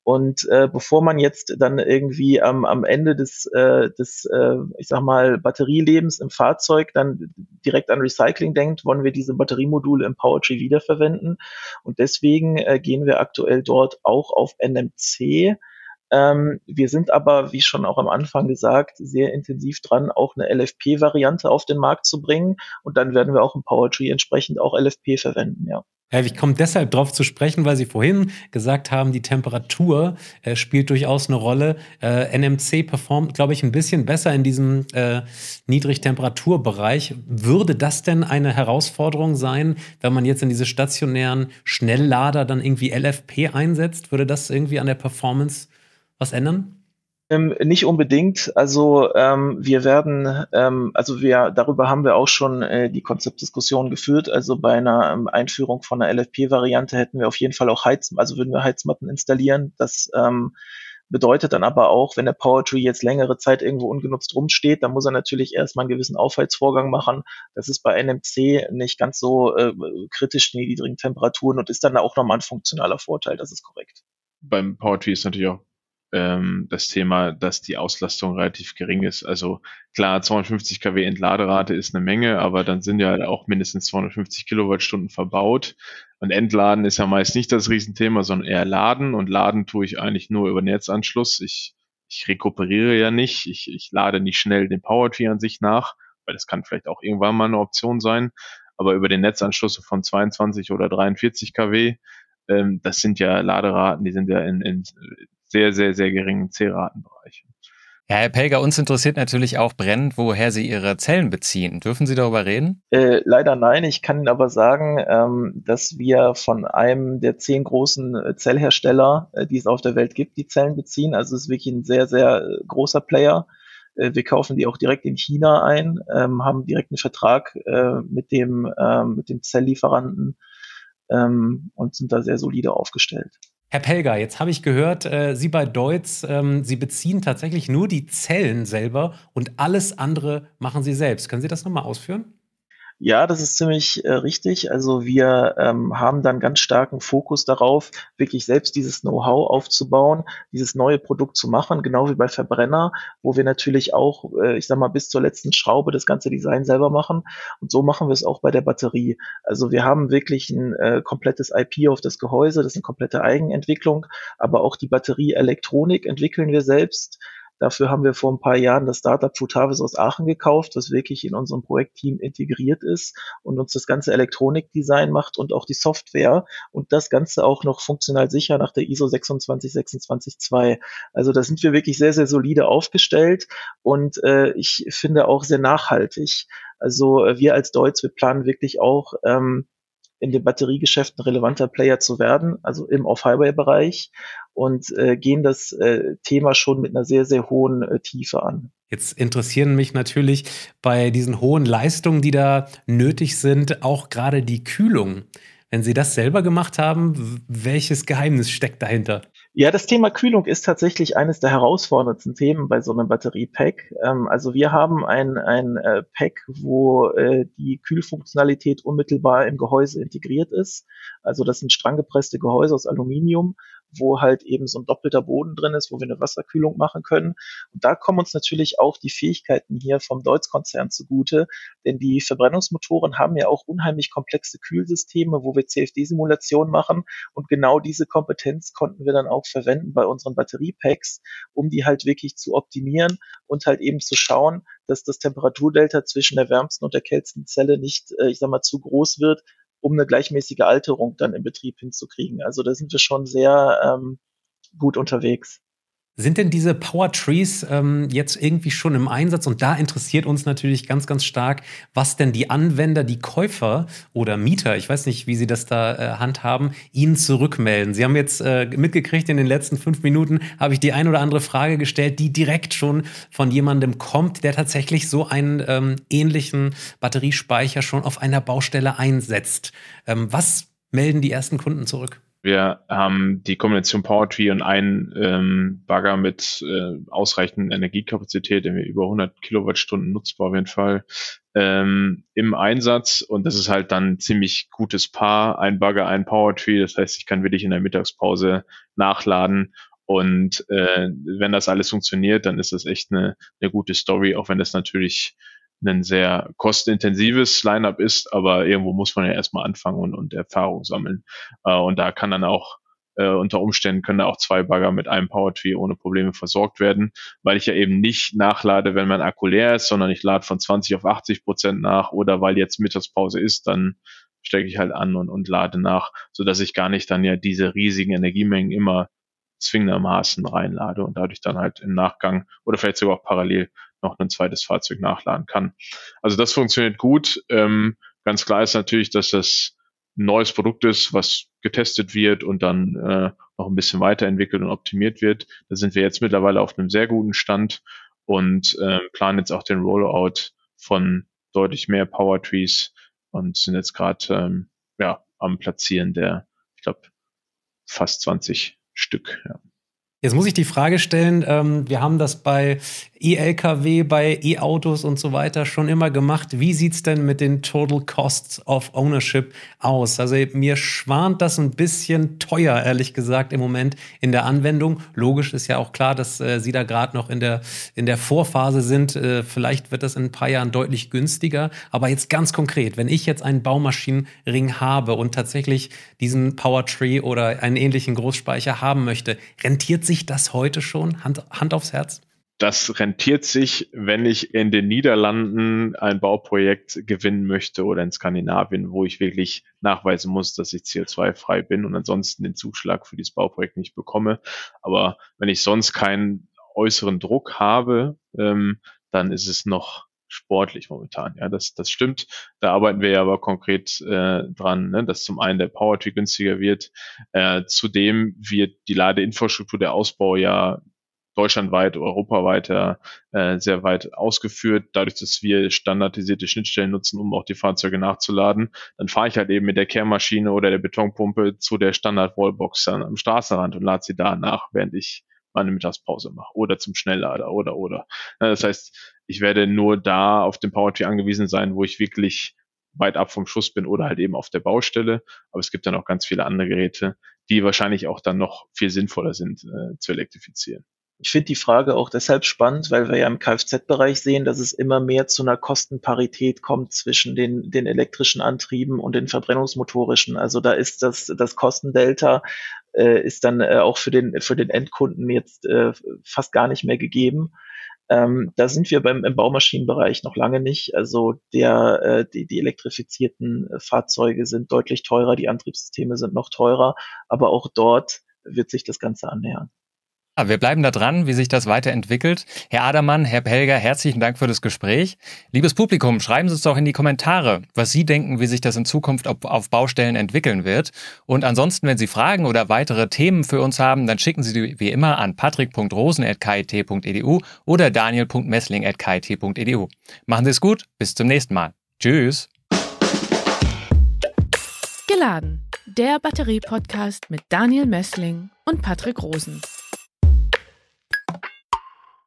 Und äh, bevor man jetzt dann irgendwie am, am Ende des, äh, des äh, ich sag mal, Batterielebens im Fahrzeug dann direkt an Recycling denkt, wollen wir diese Batteriemodule im Powertree wiederverwenden. Und deswegen äh, gehen wir aktuell dort auch auf NMC. Ähm, wir sind aber, wie schon auch am Anfang gesagt, sehr intensiv dran, auch eine LFP-Variante auf den Markt zu bringen. Und dann werden wir auch im Powertree entsprechend auch LFP verwenden, ja. Ich komme deshalb darauf zu sprechen, weil Sie vorhin gesagt haben, die Temperatur äh, spielt durchaus eine Rolle. Äh, NMC performt, glaube ich, ein bisschen besser in diesem äh, Niedrigtemperaturbereich. Würde das denn eine Herausforderung sein, wenn man jetzt in diese stationären Schnelllader dann irgendwie LFP einsetzt? Würde das irgendwie an der Performance was ändern? Ähm, nicht unbedingt. Also ähm, wir werden, ähm, also wir darüber haben wir auch schon äh, die Konzeptdiskussion geführt. Also bei einer ähm, Einführung von einer LFP-Variante hätten wir auf jeden Fall auch Heiz, also würden wir Heizmatten installieren. Das ähm, bedeutet dann aber auch, wenn der Powertree jetzt längere Zeit irgendwo ungenutzt rumsteht, dann muss er natürlich erstmal einen gewissen Aufheizvorgang machen. Das ist bei NMC nicht ganz so äh, kritisch in niedrigen Temperaturen und ist dann auch nochmal ein funktionaler Vorteil. Das ist korrekt. Beim Powertree ist natürlich auch ähm, das Thema, dass die Auslastung relativ gering ist. Also klar, 250 kW Entladerate ist eine Menge, aber dann sind ja auch mindestens 250 Kilowattstunden verbaut. Und Entladen ist ja meist nicht das Riesenthema, sondern eher Laden. Und Laden tue ich eigentlich nur über Netzanschluss. Ich, ich rekuperiere ja nicht. Ich, ich lade nicht schnell den Powertree an sich nach, weil das kann vielleicht auch irgendwann mal eine Option sein. Aber über den Netzanschluss von 22 oder 43 kW, ähm, das sind ja Laderaten, die sind ja in, in sehr, sehr, sehr geringen C-Ratenbereich. Ja, Herr Pelger, uns interessiert natürlich auch brennend, woher Sie Ihre Zellen beziehen. Dürfen Sie darüber reden? Äh, leider nein. Ich kann Ihnen aber sagen, ähm, dass wir von einem der zehn großen äh, Zellhersteller, äh, die es auf der Welt gibt, die Zellen beziehen. Also es ist wirklich ein sehr, sehr äh, großer Player. Äh, wir kaufen die auch direkt in China ein, ähm, haben direkt einen Vertrag äh, mit dem, ähm, mit dem Zelllieferanten ähm, und sind da sehr solide aufgestellt. Herr Pelger, jetzt habe ich gehört, äh, Sie bei Deutz, ähm, Sie beziehen tatsächlich nur die Zellen selber und alles andere machen Sie selbst. Können Sie das nochmal ausführen? Ja, das ist ziemlich äh, richtig. Also wir ähm, haben dann ganz starken Fokus darauf, wirklich selbst dieses Know-how aufzubauen, dieses neue Produkt zu machen, genau wie bei Verbrenner, wo wir natürlich auch, äh, ich sag mal, bis zur letzten Schraube das ganze Design selber machen. Und so machen wir es auch bei der Batterie. Also wir haben wirklich ein äh, komplettes IP auf das Gehäuse, das ist eine komplette Eigenentwicklung, aber auch die Batterieelektronik entwickeln wir selbst. Dafür haben wir vor ein paar Jahren das Startup Futavis aus Aachen gekauft, das wirklich in unserem Projektteam integriert ist und uns das ganze Elektronikdesign macht und auch die Software und das Ganze auch noch funktional sicher nach der ISO 26262. Also da sind wir wirklich sehr, sehr solide aufgestellt und äh, ich finde auch sehr nachhaltig. Also äh, wir als Deutsch, wir planen wirklich auch ähm, in dem Batteriegeschäft ein relevanter Player zu werden, also im Off-Highway-Bereich und äh, gehen das äh, Thema schon mit einer sehr, sehr hohen äh, Tiefe an. Jetzt interessieren mich natürlich bei diesen hohen Leistungen, die da nötig sind, auch gerade die Kühlung. Wenn Sie das selber gemacht haben, welches Geheimnis steckt dahinter? Ja, das Thema Kühlung ist tatsächlich eines der herausforderndsten Themen bei so einem Batteriepack. Ähm, also wir haben ein, ein äh, Pack, wo äh, die Kühlfunktionalität unmittelbar im Gehäuse integriert ist. Also das sind stranggepresste Gehäuse aus Aluminium, wo halt eben so ein doppelter Boden drin ist, wo wir eine Wasserkühlung machen können. Und da kommen uns natürlich auch die Fähigkeiten hier vom Deutz-Konzern zugute, denn die Verbrennungsmotoren haben ja auch unheimlich komplexe Kühlsysteme, wo wir CFD-Simulationen machen und genau diese Kompetenz konnten wir dann auch verwenden bei unseren Batteriepacks, um die halt wirklich zu optimieren und halt eben zu schauen, dass das Temperaturdelta zwischen der wärmsten und der kältesten Zelle nicht, äh, ich sag mal, zu groß wird, um eine gleichmäßige Alterung dann im Betrieb hinzukriegen. Also da sind wir schon sehr ähm, gut unterwegs. Sind denn diese Power Trees ähm, jetzt irgendwie schon im Einsatz? Und da interessiert uns natürlich ganz, ganz stark, was denn die Anwender, die Käufer oder Mieter, ich weiß nicht, wie sie das da äh, handhaben, ihnen zurückmelden. Sie haben jetzt äh, mitgekriegt, in den letzten fünf Minuten habe ich die ein oder andere Frage gestellt, die direkt schon von jemandem kommt, der tatsächlich so einen ähm, ähnlichen Batteriespeicher schon auf einer Baustelle einsetzt. Ähm, was melden die ersten Kunden zurück? Wir haben die Kombination PowerTree und einen ähm, Bagger mit äh, ausreichend Energiekapazität, über 100 Kilowattstunden nutzbar auf jeden Fall, ähm, im Einsatz. Und das ist halt dann ein ziemlich gutes Paar, ein Bagger, ein PowerTree. Das heißt, ich kann wirklich in der Mittagspause nachladen. Und äh, wenn das alles funktioniert, dann ist das echt eine, eine gute Story, auch wenn das natürlich ein sehr kostenintensives Lineup ist, aber irgendwo muss man ja erstmal anfangen und, und Erfahrung sammeln. Äh, und da kann dann auch äh, unter Umständen können da auch zwei Bagger mit einem Power-Tree ohne Probleme versorgt werden, weil ich ja eben nicht nachlade, wenn mein Akku leer ist, sondern ich lade von 20 auf 80 Prozent nach oder weil jetzt Mittagspause ist, dann stecke ich halt an und, und lade nach, so dass ich gar nicht dann ja diese riesigen Energiemengen immer zwingendermaßen reinlade und dadurch dann halt im Nachgang oder vielleicht sogar auch parallel noch ein zweites Fahrzeug nachladen kann. Also das funktioniert gut. Ähm, ganz klar ist natürlich, dass das ein neues Produkt ist, was getestet wird und dann äh, noch ein bisschen weiterentwickelt und optimiert wird. Da sind wir jetzt mittlerweile auf einem sehr guten Stand und äh, planen jetzt auch den Rollout von deutlich mehr Power Trees und sind jetzt gerade ähm, ja, am Platzieren der, ich glaube, fast 20 Stück. Ja. Jetzt muss ich die Frage stellen, ähm, wir haben das bei E-Lkw, bei E-Autos und so weiter schon immer gemacht. Wie sieht es denn mit den Total Costs of Ownership aus? Also mir schwant das ein bisschen teuer, ehrlich gesagt, im Moment in der Anwendung. Logisch ist ja auch klar, dass äh, Sie da gerade noch in der, in der Vorphase sind. Äh, vielleicht wird das in ein paar Jahren deutlich günstiger. Aber jetzt ganz konkret, wenn ich jetzt einen Baumaschinenring habe und tatsächlich diesen Powertree oder einen ähnlichen Großspeicher haben möchte, rentiert sich das heute schon? Hand, Hand aufs Herz? das rentiert sich, wenn ich in den Niederlanden ein Bauprojekt gewinnen möchte oder in Skandinavien, wo ich wirklich nachweisen muss, dass ich CO2-frei bin und ansonsten den Zuschlag für dieses Bauprojekt nicht bekomme. Aber wenn ich sonst keinen äußeren Druck habe, ähm, dann ist es noch sportlich momentan. Ja, das, das stimmt. Da arbeiten wir ja aber konkret äh, dran, ne, dass zum einen der Powertree günstiger wird. Äh, zudem wird die Ladeinfrastruktur, der Ausbau ja deutschlandweit, europaweit äh, sehr weit ausgeführt. Dadurch, dass wir standardisierte Schnittstellen nutzen, um auch die Fahrzeuge nachzuladen, dann fahre ich halt eben mit der Kehrmaschine oder der Betonpumpe zu der Standard-Wallbox am Straßenrand und lade sie da nach, während ich meine Mittagspause mache oder zum Schnelllader oder oder. Das heißt, ich werde nur da auf den Powertree angewiesen sein, wo ich wirklich weit ab vom Schuss bin oder halt eben auf der Baustelle. Aber es gibt dann auch ganz viele andere Geräte, die wahrscheinlich auch dann noch viel sinnvoller sind äh, zu elektrifizieren. Ich finde die Frage auch deshalb spannend, weil wir ja im Kfz-Bereich sehen, dass es immer mehr zu einer Kostenparität kommt zwischen den, den elektrischen Antrieben und den verbrennungsmotorischen. Also da ist das, das Kostendelta äh, ist dann äh, auch für den, für den Endkunden jetzt äh, fast gar nicht mehr gegeben. Ähm, da sind wir beim im Baumaschinenbereich noch lange nicht. Also der, äh, die, die elektrifizierten Fahrzeuge sind deutlich teurer, die Antriebssysteme sind noch teurer, aber auch dort wird sich das Ganze annähern. Wir bleiben da dran, wie sich das weiterentwickelt. Herr Adermann, Herr Pelger, herzlichen Dank für das Gespräch. Liebes Publikum, schreiben Sie es doch in die Kommentare, was Sie denken, wie sich das in Zukunft auf Baustellen entwickeln wird. Und ansonsten, wenn Sie Fragen oder weitere Themen für uns haben, dann schicken Sie die wie immer an patrick.rosen.kit.edu oder daniel.messling.kit.edu. Machen Sie es gut, bis zum nächsten Mal. Tschüss. Geladen, der Batterie-Podcast mit Daniel Messling und Patrick Rosen.